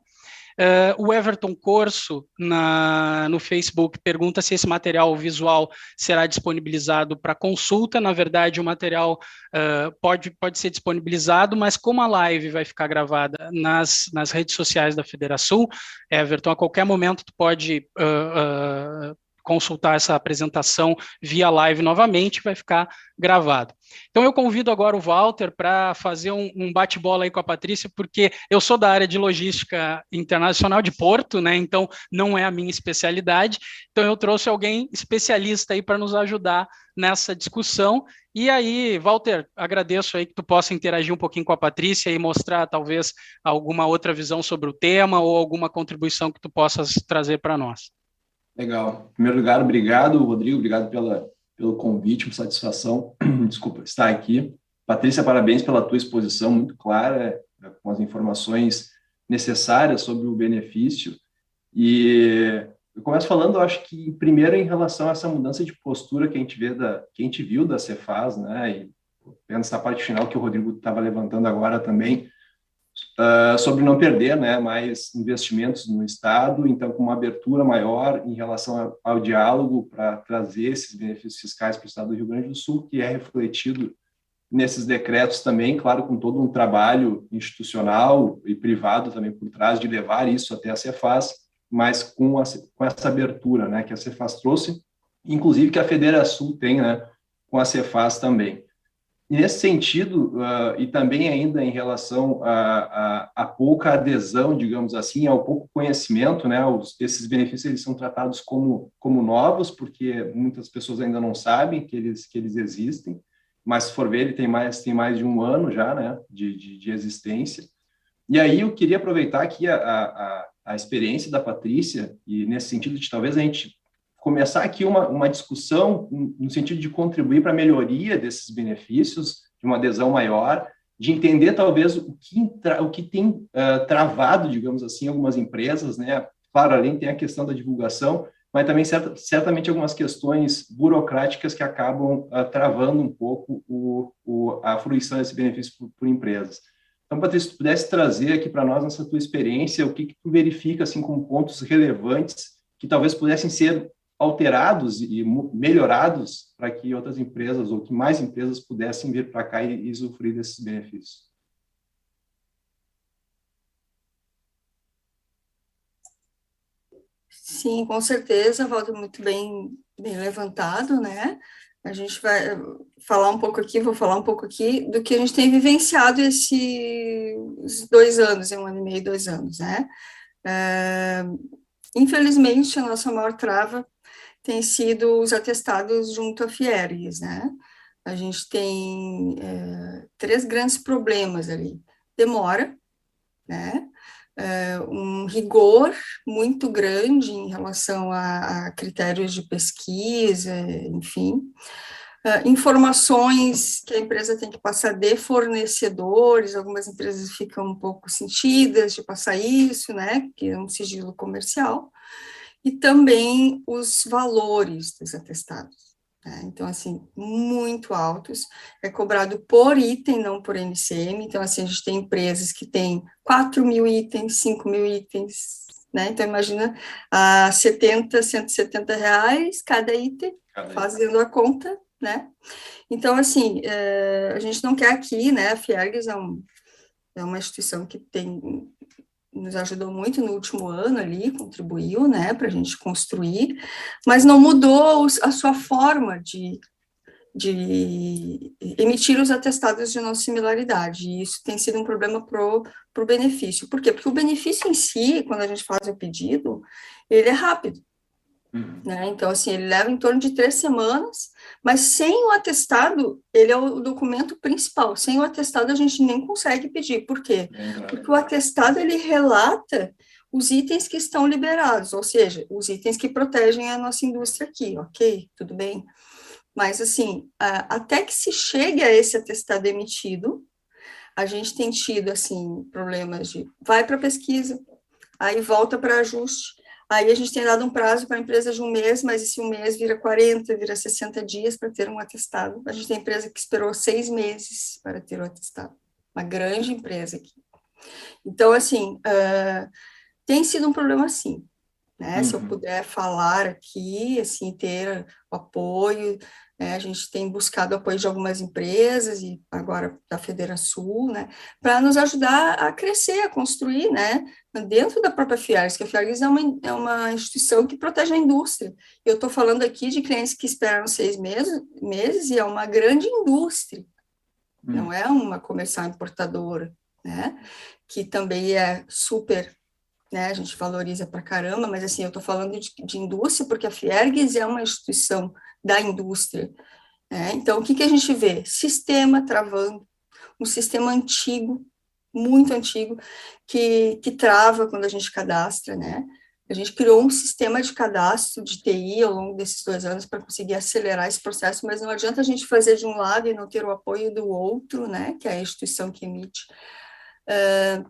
Uh, o Everton Corso, na, no Facebook, pergunta se esse material visual será disponibilizado para consulta. Na verdade, o material uh, pode, pode ser disponibilizado, mas como a live vai ficar gravada nas, nas redes sociais da Federação, Everton, a qualquer momento tu pode uh, consultar essa apresentação via live novamente, vai ficar gravado. Então eu convido agora o Walter para fazer um, um bate-bola aí com a Patrícia, porque eu sou da área de logística internacional de Porto, né? Então não é a minha especialidade. Então eu trouxe alguém especialista aí para nos ajudar nessa discussão. E aí, Walter, agradeço aí que tu possa interagir um pouquinho com a Patrícia e mostrar talvez alguma outra visão sobre o tema ou alguma contribuição que tu possas trazer para nós.
Legal. Em primeiro lugar, obrigado, Rodrigo, obrigado pela, pelo convite, uma satisfação, desculpa, estar aqui. Patrícia, parabéns pela tua exposição muito clara, é, com as informações necessárias sobre o benefício. E eu começo falando, eu acho que primeiro em relação a essa mudança de postura que a gente vê da, que a gente viu da Cefaz, né? E vendo essa parte final que o Rodrigo estava levantando agora também uh, sobre não perder né, mais investimentos no Estado, então com uma abertura maior em relação ao, diálogo para trazer esses benefícios fiscais para o Estado do Rio Grande do Sul, que é refletido nesses decretos também, claro, com todo um trabalho institucional e privado também por trás de levar isso até a Cefaz, mas com, a, com essa abertura né, que a Cefaz trouxe, inclusive que a Federação tem né, com a Cefaz também. Nesse sentido, uh, e também ainda em relação a, a, a, pouca adesão, digamos assim, ao pouco conhecimento, né, os, esses benefícios eles são tratados como, como novos, porque muitas pessoas ainda não sabem que eles, que eles existem, mas se for ver, ele tem mais, tem mais de um ano já né, de, de, de existência. E aí eu queria aproveitar aqui a, a, a experiência da Patrícia, e nesse sentido de talvez a gente começar aqui uma, uma discussão no sentido de contribuir para a melhoria desses benefícios, de uma adesão maior, de entender talvez o que, o que tem uh, travado, digamos assim, algumas empresas, né? Claro, além tem a questão da divulgação, mas também certa, certamente algumas questões burocráticas que acabam uh, travando um pouco o, o, a fruição desse benefício por, por, empresas. Então, Patrícia, se tu pudesse trazer aqui para nós, nessa tua experiência, o que, que tu verifica assim, como pontos relevantes que talvez pudessem ser alterados e melhorados para que outras empresas ou que mais empresas pudessem vir para cá e, e usufruir desses benefícios.
Sim, com certeza, Walter, muito bem, bem levantado, né? A gente vai falar um pouco aqui, vou falar um pouco aqui do que a gente tem vivenciado esses dois anos, um ano e meio, dois anos, né? É, infelizmente, a nossa maior trava tem sido os atestados junto a Fiergues, né? A gente tem é, três grandes problemas ali. Demora, né? É, um rigor muito grande em relação a, a critérios de pesquisa, enfim. Uh, informações que a empresa tem que passar de fornecedores, algumas empresas ficam um pouco sentidas de passar isso, né, que é um sigilo comercial, e também os valores dos atestados. Né? Então, assim, muito altos, é cobrado por item, não por NCM, então, assim, a gente tem empresas que têm 4 mil itens, 5 mil itens, né? Então, imagina a 70, 170 reais cada item, fazendo a conta, né? Então, assim, é, a gente não quer aqui, né? A Fiergues é, um, é uma instituição que tem nos ajudou muito no último ano ali, contribuiu, né, para a gente construir, mas não mudou a sua forma de, de emitir os atestados de não similaridade, e isso tem sido um problema para o benefício. Por quê? Porque o benefício em si, quando a gente faz o pedido, ele é rápido. Uhum. Né? Então, assim, ele leva em torno de três semanas, mas sem o atestado, ele é o documento principal. Sem o atestado, a gente nem consegue pedir. Por quê? Porque o atestado, ele relata os itens que estão liberados, ou seja, os itens que protegem a nossa indústria aqui, ok? Tudo bem? Mas, assim, até que se chegue a esse atestado emitido, a gente tem tido, assim, problemas de vai para pesquisa, aí volta para ajuste, Aí a gente tem dado um prazo para a empresa de um mês, mas esse um mês vira 40, vira 60 dias para ter um atestado. A gente tem empresa que esperou seis meses para ter o atestado. Uma grande empresa aqui. Então, assim, uh, tem sido um problema sim. Né? Uhum. Se eu uhum. puder falar aqui, assim, ter o apoio né? A gente tem buscado apoio de algumas empresas e agora da Federação, né? Para nos ajudar a crescer, a construir, né? Dentro da própria Fiares, que a Fiares é uma, é uma instituição que protege a indústria. Eu estou falando aqui de clientes que esperam seis meses, meses e é uma grande indústria, hum. não é uma comercial importadora, né? Que também é super né, a gente valoriza para caramba, mas assim, eu estou falando de, de, indústria porque a Fiergues é uma instituição da indústria. Né? Então, o que, que a gente vê? Sistema travando, um sistema antigo, muito antigo, que, que trava quando a gente cadastra, né? A gente criou um sistema de cadastro de TI ao longo desses dois anos para conseguir acelerar esse processo, mas não adianta a gente fazer de um lado e não ter o apoio do outro, né? Que é a instituição que emite. Uh,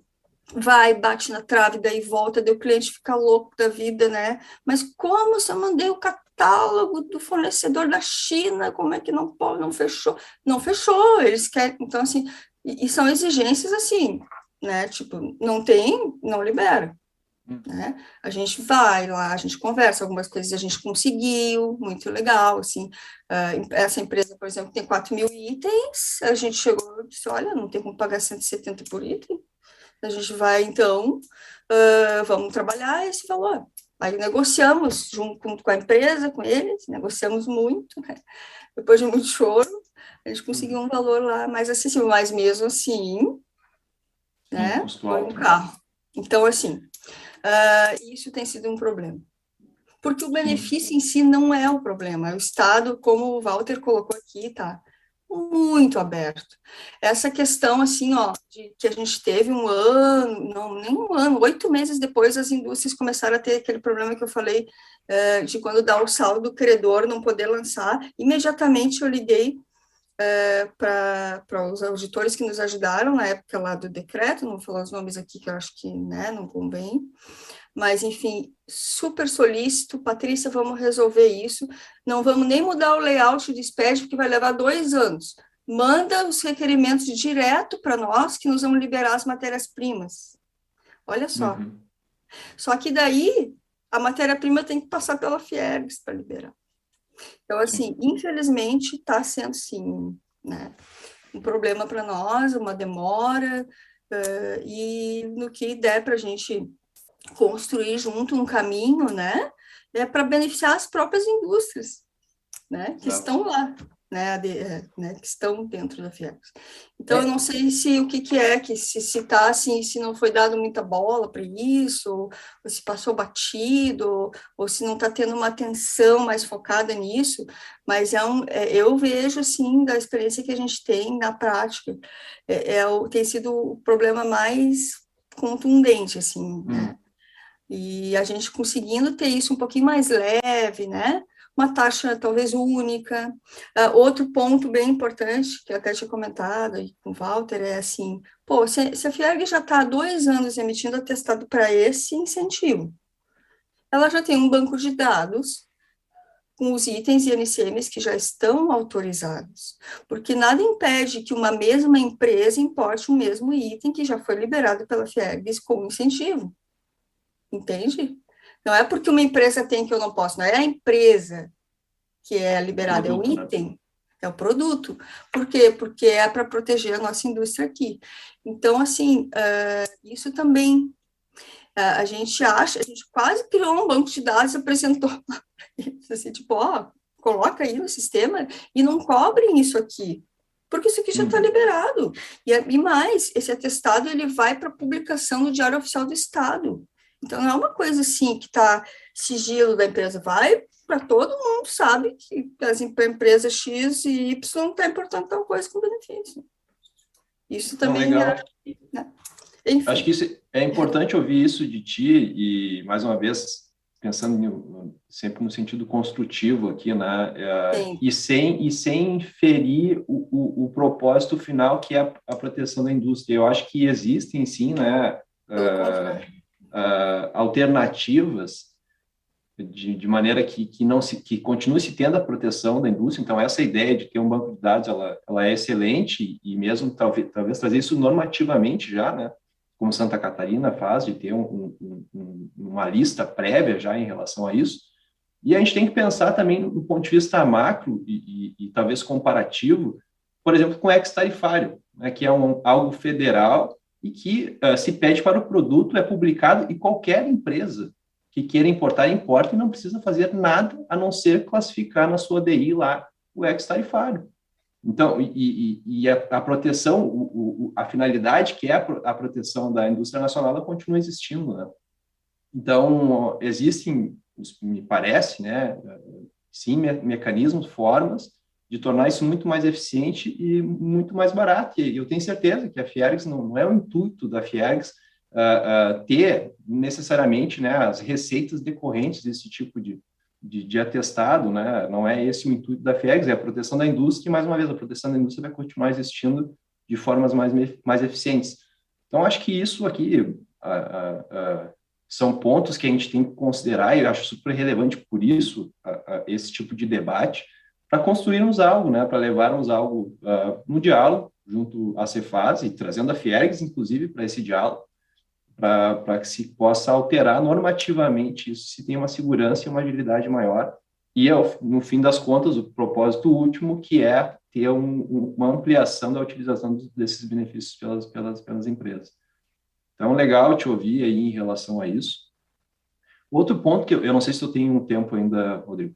vai, bate na trave, daí volta, daí o cliente fica louco da vida, né? Mas como se eu mandei o catálogo do fornecedor da China, como é que não pode, não fechou? Não fechou, eles querem, então assim, e, e são exigências assim, né? Tipo, não tem, não libera. Hum. Né? A gente vai lá, a gente conversa, algumas coisas a gente conseguiu, muito legal, assim, uh, essa empresa, por exemplo, tem 4 mil itens, a gente chegou e disse, olha, não tem como pagar 170 por item, a gente vai, então, uh, vamos trabalhar esse valor. Aí negociamos junto com a empresa, com eles, negociamos muito, né? depois de muito choro, a gente conseguiu um valor lá mais acessível, mas mesmo assim, né, foi um carro. Então, assim, uh, isso tem sido um problema. Porque o benefício em si não é o problema, é o Estado, como o Walter colocou aqui, tá? Muito aberto. Essa questão, assim, ó, de que a gente teve um ano, não, nem um ano, oito meses depois, as indústrias começaram a ter aquele problema que eu falei, é, de quando dá o saldo do credor não poder lançar. Imediatamente eu liguei é, para os auditores que nos ajudaram na época lá do decreto, não vou falar os nomes aqui que eu acho que né, não convém, mas, enfim, super solícito. Patrícia, vamos resolver isso. Não vamos nem mudar o layout de SPED, porque vai levar dois anos. Manda os requerimentos direto para nós, que nós vamos liberar as matérias-primas. Olha só. Uhum. Só que daí, a matéria-prima tem que passar pela Fiergs para liberar. Então, assim, infelizmente, está sendo, sim, né, um problema para nós, uma demora, uh, e no que der para a gente construir junto um caminho, né, é para beneficiar as próprias indústrias, né, que estão lá né, de, é, né, que estão dentro da FIEX. Então, é. eu não sei se o que, que é, que se está assim, se não foi dado muita bola para isso, ou, ou, se passou batido, ou se não está tendo uma atenção mais focada nisso, mas é um, é, eu vejo, sim, da experiência que a gente tem na prática, é, é o, tem sido o problema mais contundente, assim, hum. né? E a gente conseguindo ter isso um pouquinho mais leve, né? uma taxa talvez única. Uh, outro ponto bem importante, que eu até tinha comentado com o Walter, é assim, pô, se, se a FIERG já está há dois anos emitindo atestado para esse incentivo, ela já tem um banco de dados com os itens e NCMs que já estão autorizados, porque nada impede que uma mesma empresa importe o mesmo item que já foi liberado pela FIERGS com incentivo, entende? Não é porque uma empresa tem que eu não posso, não é a empresa que é liberada, é o né? item, é o produto. Por quê? Porque é para proteger a nossa indústria aqui. Então, assim, uh, isso também a gente acha, a gente quase criou um banco de dados e apresentou assim, tipo, ó, coloca aí no sistema e não cobrem isso aqui, porque isso aqui já está uhum. liberado. E, e mais, esse atestado ele vai para publicação no Diário Oficial do Estado. Então, não é uma coisa assim que está sigilo da empresa, vai para todo mundo, sabe que as empresas X e Y está importando tal coisa com benefício. Isso também
é. Né? Acho que isso, é importante ouvir isso de ti, e mais uma vez, pensando sempre no sentido construtivo aqui, né? É, e, sem, e sem ferir o, o, o, propósito final, que é a, a, proteção da indústria. Eu acho que existem, sim, né? Uh, uh, alternativas de, de, maneira que, que não se que continue se tendo a proteção da indústria. Então essa ideia de ter um banco de dados ela, ela é excelente e mesmo talvez, talvez trazer isso normativamente já, né? Como Santa Catarina faz de ter um, um, um, uma lista prévia já em relação a isso. E a gente tem que pensar também do ponto de vista macro e, e, e talvez comparativo, por exemplo, com o ex-tarifário, né, que é um, algo federal e que uh, se pede para o produto, é publicado e qualquer empresa que queira importar, importa e não precisa fazer nada a não ser classificar na sua DI lá o ex-tarifário. Então, e, e, e a, a, proteção, o, o, a finalidade que é a, a, proteção da indústria nacional, ela continua existindo, né? Então, existem, me parece, né, sim, me, mecanismos, formas de tornar isso muito mais eficiente e muito mais barato. E eu tenho certeza que a Fiergs não, não é o intuito da Fiergs uh, uh, ter necessariamente né, as receitas decorrentes desse tipo de, de, de, atestado, né? não é esse o intuito da Fiergs, é a proteção da indústria, e mais uma vez, a proteção da indústria vai continuar existindo de formas mais, mais eficientes. Então, acho que isso aqui uh, são pontos que a gente tem que considerar, e eu acho super relevante por isso, esse tipo de debate, para construirmos algo, né, para levarmos algo uh, no diálogo, junto à Cefaz e trazendo a Fiergs, inclusive, para esse diálogo, para que se possa alterar normativamente isso, se tem uma segurança e uma agilidade maior. E, no fim das contas, o propósito último, que é ter um, uma ampliação da utilização desses benefícios pelas, pelas, pelas empresas. Então, legal te ouvir aí em relação a isso. Outro ponto que eu, eu não sei se eu tenho um tempo ainda, Rodrigo.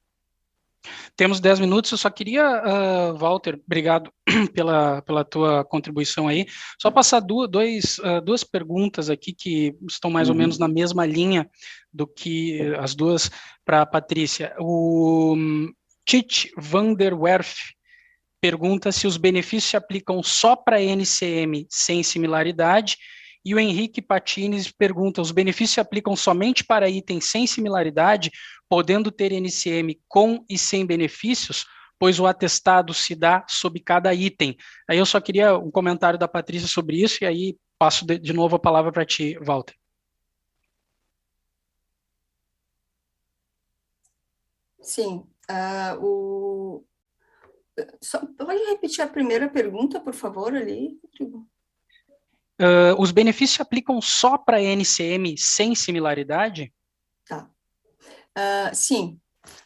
Temos 10 minutos, eu só queria, uh, Walter, obrigado pela, pela tua contribuição aí, só passar duas, dois, uh, duas perguntas aqui que estão mais uhum. ou menos na mesma linha do que as duas para a Patrícia. O um, Tite van der Werf pergunta se os benefícios se aplicam só para NCM sem similaridade e o Henrique Patines pergunta: os benefícios se aplicam somente para itens sem similaridade, podendo ter NCM com e sem benefícios, pois o atestado se dá sobre cada item. Aí eu só queria um comentário da Patrícia sobre isso, e aí passo de, de novo a palavra para ti, Walter.
Sim. Uh, o... Só, pode repetir a primeira pergunta, por favor, ali, Rodrigo?
Uh, os benefícios se aplicam só para NCM sem similaridade?
Tá. Uh, sim.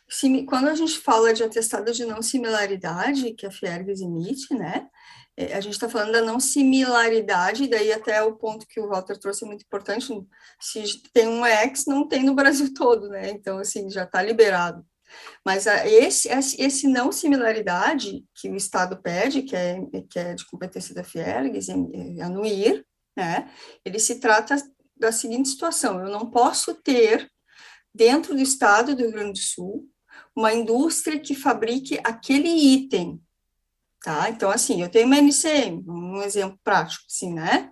Sim. Quando a gente fala de atestado de não similaridade, que a Fiergs emite, né? É, a gente está falando da não similaridade, daí até o ponto que o Walter trouxe é muito importante. Se tem um ex, não tem no Brasil todo, né? Então, assim, já está liberado. Mas esse, esse não similaridade que o Estado pede, que é, que é de competência da Fiergs, anuir, né, ele se trata da seguinte situação: eu não posso ter, dentro do Estado do Rio Grande do Sul, uma indústria que fabrique aquele item. Tá? Então, assim, eu tenho uma NCM, um exemplo prático, assim, né?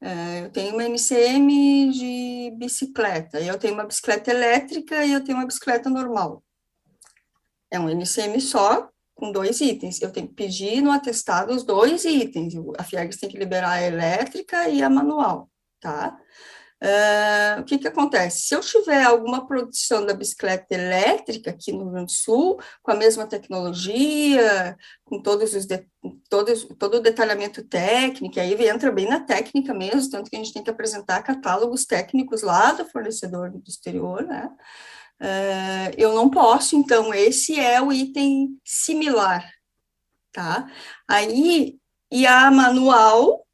É, eu tenho uma NCM de bicicleta, eu tenho uma bicicleta elétrica e eu tenho uma bicicleta normal. É um NCM só, com dois itens. Eu tenho que pedir no atestado os dois itens. A FIEGS tem que liberar a elétrica e a manual, tá? Uh, o que que acontece? Se eu tiver alguma produção da bicicleta elétrica aqui no Rio Grande do Sul, com a mesma tecnologia, com todos os de, todos, todo o detalhamento técnico, aí entra bem na técnica mesmo, tanto que a gente tem que apresentar catálogos técnicos lá do fornecedor do exterior, né? Uh, eu não posso, então, esse é o item similar, tá? Aí, e a manual,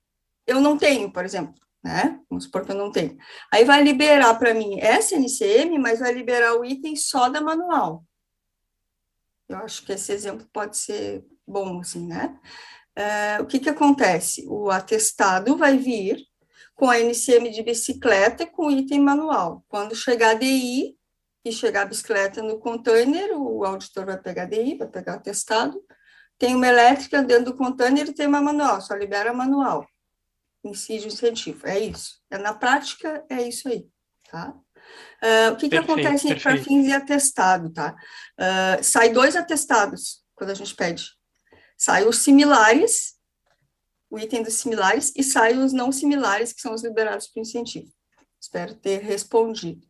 eu não tenho, por exemplo, né? Vamos supor que eu não tenho. Aí vai liberar para mim essa NCM, mas vai liberar o item só da manual. Eu acho que esse exemplo pode ser bom, assim, né? Uh, o que que acontece? O atestado vai vir com a NCM de bicicleta com item manual. Quando chegar a DI, e chegar a bicicleta no container, o auditor vai pegar DI, vai pegar atestado, tem uma elétrica dentro do container e tem uma manual, só libera manual. Incídio incentivo, é isso. É, na prática, é isso aí, tá? Uh, o que, perfeito, que acontece para fins de atestado, tá? Uh, sai dois atestados quando a gente pede. Sai os similares, o item dos similares, e sai os não similares, que são os liberados por incentivo. Espero ter respondido.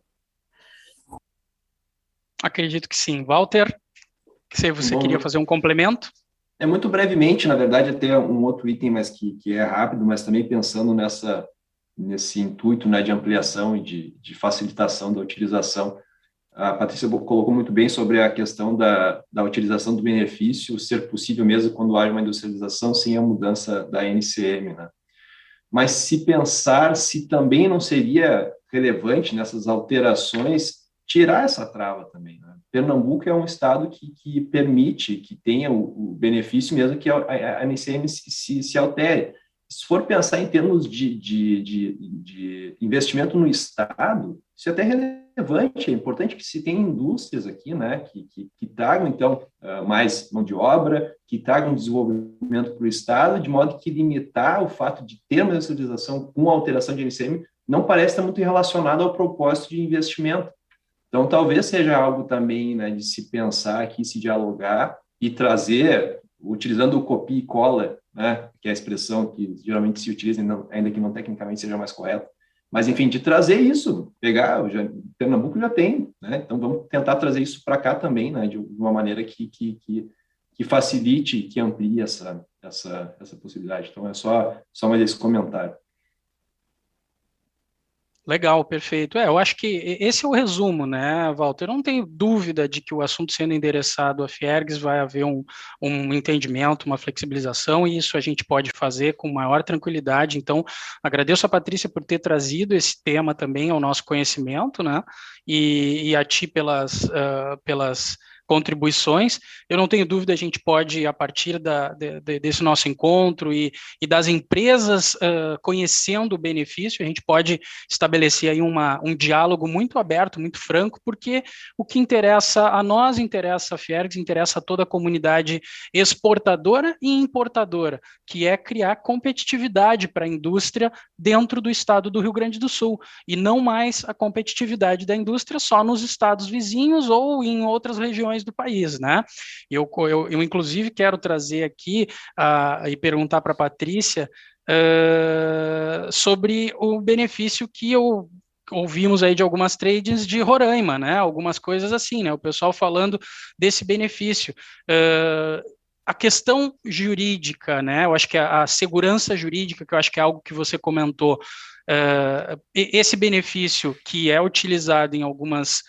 Acredito que sim. Walter, se você Bom, queria fazer um complemento?
É muito brevemente, na verdade, até um outro item, mas que, que é rápido, mas também pensando nessa nesse intuito né, de ampliação e de, de facilitação da utilização. A Patrícia colocou muito bem sobre a questão da, da utilização do benefício ser possível mesmo quando há uma industrialização sem a mudança da NCM. Né? Mas se pensar se também não seria relevante nessas alterações tirar essa trava também. Né? Pernambuco é um estado que, que permite que tenha o, o benefício mesmo que a, a, NCM se, se, se, altere. Se for pensar em termos de, de, de, de, investimento no estado, isso é até relevante, é importante que se tenha indústrias aqui, né, que, que, que tragam, então, uh, mais mão de obra, que tragam desenvolvimento para o estado, de modo que limitar o fato de ter uma industrialização com alteração de NCM não parece estar muito relacionado ao propósito de investimento então, talvez seja algo também né, de se pensar aqui, se dialogar e trazer, utilizando o copia e cola, né, que é a expressão que geralmente se utiliza, ainda que não tecnicamente seja mais correta, mas, enfim, de trazer isso, pegar, já, Pernambuco já tem, né, então vamos tentar trazer isso para cá também, né, de uma maneira que, que, que, que facilite, que amplie essa, essa, essa possibilidade. Então, é só, só mais esse comentário.
Legal, perfeito. É, eu acho que esse é o resumo, né, Walter? Eu não tenho dúvida de que o assunto sendo endereçado à Fiergs vai haver um, um entendimento, uma flexibilização, e isso a gente pode fazer com maior tranquilidade. Então, agradeço a Patrícia por ter trazido esse tema também ao nosso conhecimento, né? E, e a ti pelas, uh, pelas contribuições. Eu não tenho dúvida, a gente pode, a partir da, de, desse nosso encontro e, e das empresas uh, conhecendo o benefício, a gente pode estabelecer aí uma, um diálogo muito aberto, muito franco, porque o que interessa a nós, interessa a Fiergs, interessa a toda a comunidade exportadora e importadora, que é criar competitividade para a indústria dentro do estado do Rio Grande do Sul, e não mais a competitividade da indústria só nos estados vizinhos ou em outras regiões regiões do país, né? Eu, eu, eu inclusive, quero trazer aqui uh, e perguntar para a Patrícia uh, sobre o benefício que eu ouvimos aí de algumas trades de Roraima, né? Algumas coisas assim, né? O pessoal falando desse benefício. Uh, a questão jurídica, né? Eu acho que a, a, segurança jurídica, que eu acho que é algo que você comentou, uh, esse benefício que é utilizado em algumas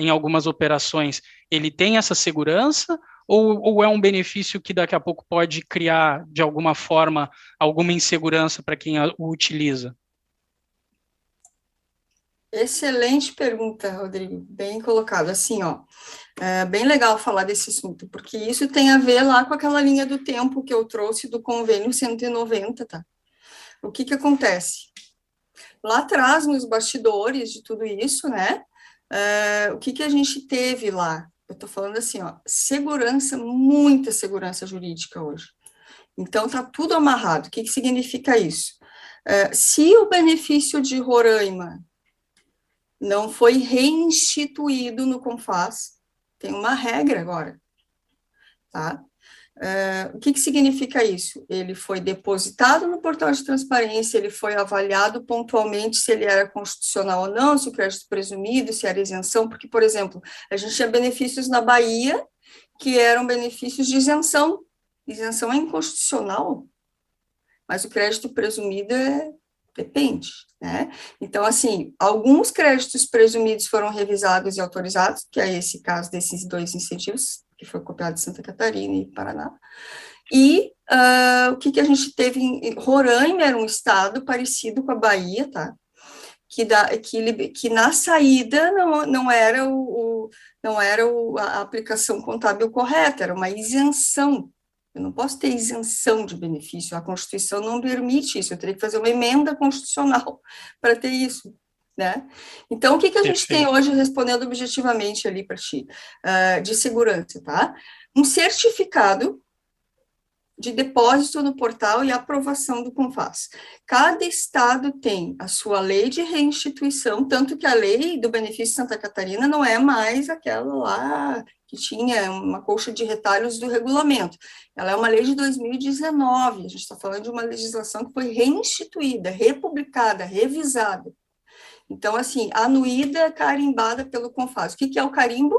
em algumas operações, ele tem essa segurança ou, ou, é um benefício que daqui a pouco pode criar, de alguma forma, alguma insegurança para quem o utiliza?
Excelente pergunta, Rodrigo, bem colocado. Assim, ó, é bem legal falar desse assunto, porque isso tem a ver lá com aquela linha do tempo que eu trouxe do convênio 190, tá? O que que acontece? Lá atrás, nos bastidores de tudo isso, né, Uh, o que, que a gente teve lá? Eu estou falando assim, ó, segurança, muita segurança jurídica hoje. Então, está tudo amarrado. O que, que significa isso? Uh, se o benefício de Roraima não foi reinstituído no CONFAS, tem uma regra agora, tá? O que, que significa isso? Ele foi depositado no portal de transparência, ele foi avaliado pontualmente se ele era constitucional ou não, se o crédito presumido, se era isenção, porque, por exemplo, a gente tinha benefícios na Bahia que eram benefícios de isenção. Isenção é inconstitucional, mas o crédito presumido é, depende, né? Então, assim, alguns créditos presumidos foram revisados e autorizados, que é esse caso desses dois incentivos, que foi copiado de Santa Catarina e Paraná. E uh, o que, que a gente teve em Roraima era um estado parecido com a Bahia, tá? Que, da, que, que na saída não, não era, o, o não era o, a aplicação contábil correta, era uma isenção. Eu não posso ter isenção de benefício, a Constituição não permite isso, eu teria que fazer uma emenda constitucional para ter isso né? Então, o que, que a gente tem hoje, respondendo objetivamente ali para ti, uh, de segurança, tá? Um certificado de depósito no portal e aprovação do CONFAS. Cada estado tem a sua lei de reinstituição, tanto que a lei do benefício de Santa Catarina não é mais aquela lá que tinha uma colcha de retalhos do regulamento. Ela é uma lei de 2019, a gente está falando de uma legislação que foi reinstituída, republicada, revisada. Então, assim, anuída carimbada pelo Confaz. O que, que é o carimbo?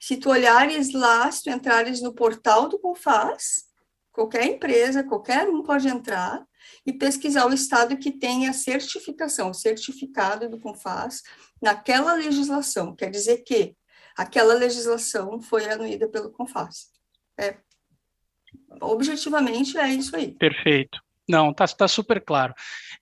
Se tu olhares lá, se tu entrares no portal do Confaz, qualquer empresa, qualquer um pode entrar e pesquisar o estado que tem a certificação, o certificado do Confaz naquela legislação. Quer dizer que aquela legislação foi anuída pelo Confaz. É, objetivamente é isso aí.
Perfeito. Não, tá, tá super claro.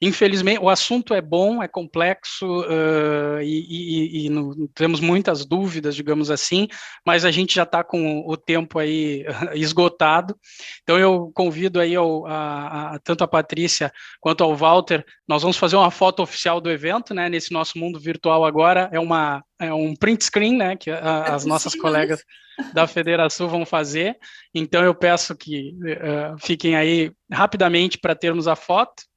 Infelizmente, o assunto é bom, é complexo uh, e, e, e no, temos muitas dúvidas, digamos assim, mas a gente já está com o tempo aí esgotado. Então eu convido aí ao, a, a, tanto a Patrícia quanto ao Walter. Nós vamos fazer uma foto oficial do evento, né? Nesse nosso mundo virtual agora é uma é um print screen, né? Que a, é as nossas colegas da Federação vão fazer. Então eu peço que uh, fiquem aí rapidamente para termos a foto.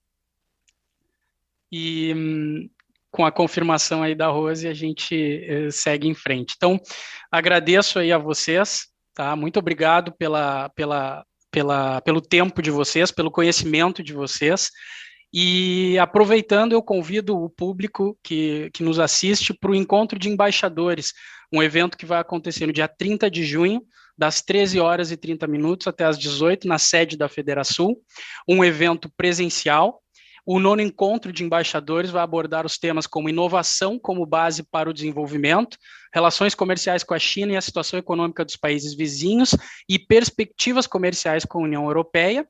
E um, com a confirmação aí da Rose, a gente uh, segue em frente. Então, agradeço aí a vocês, tá? Muito obrigado pela, pela, pela, pelo tempo de vocês, pelo conhecimento de vocês. E aproveitando, eu convido o público que, que nos assiste para o encontro de embaixadores, um evento que vai acontecer no dia 30 de junho, das 13 horas e 30 minutos até as 18, na sede da Federação, um evento presencial. O nono encontro de embaixadores vai abordar os temas como inovação como base para o desenvolvimento, relações comerciais com a China e a situação econômica dos países vizinhos e perspectivas comerciais com a União Europeia.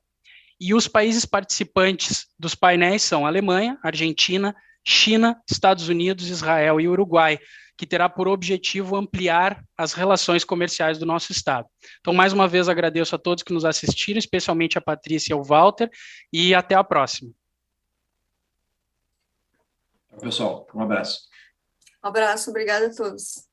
E os países participantes dos painéis são Alemanha, Argentina, China, Estados Unidos, Israel e Uruguai, que terá por objetivo ampliar as relações comerciais do nosso Estado. Então, mais uma vez, agradeço a todos que nos assistiram, especialmente a Patrícia e ao Walter, e até a próxima.
Pessoal, um abraço.
Um abraço, obrigada a todos.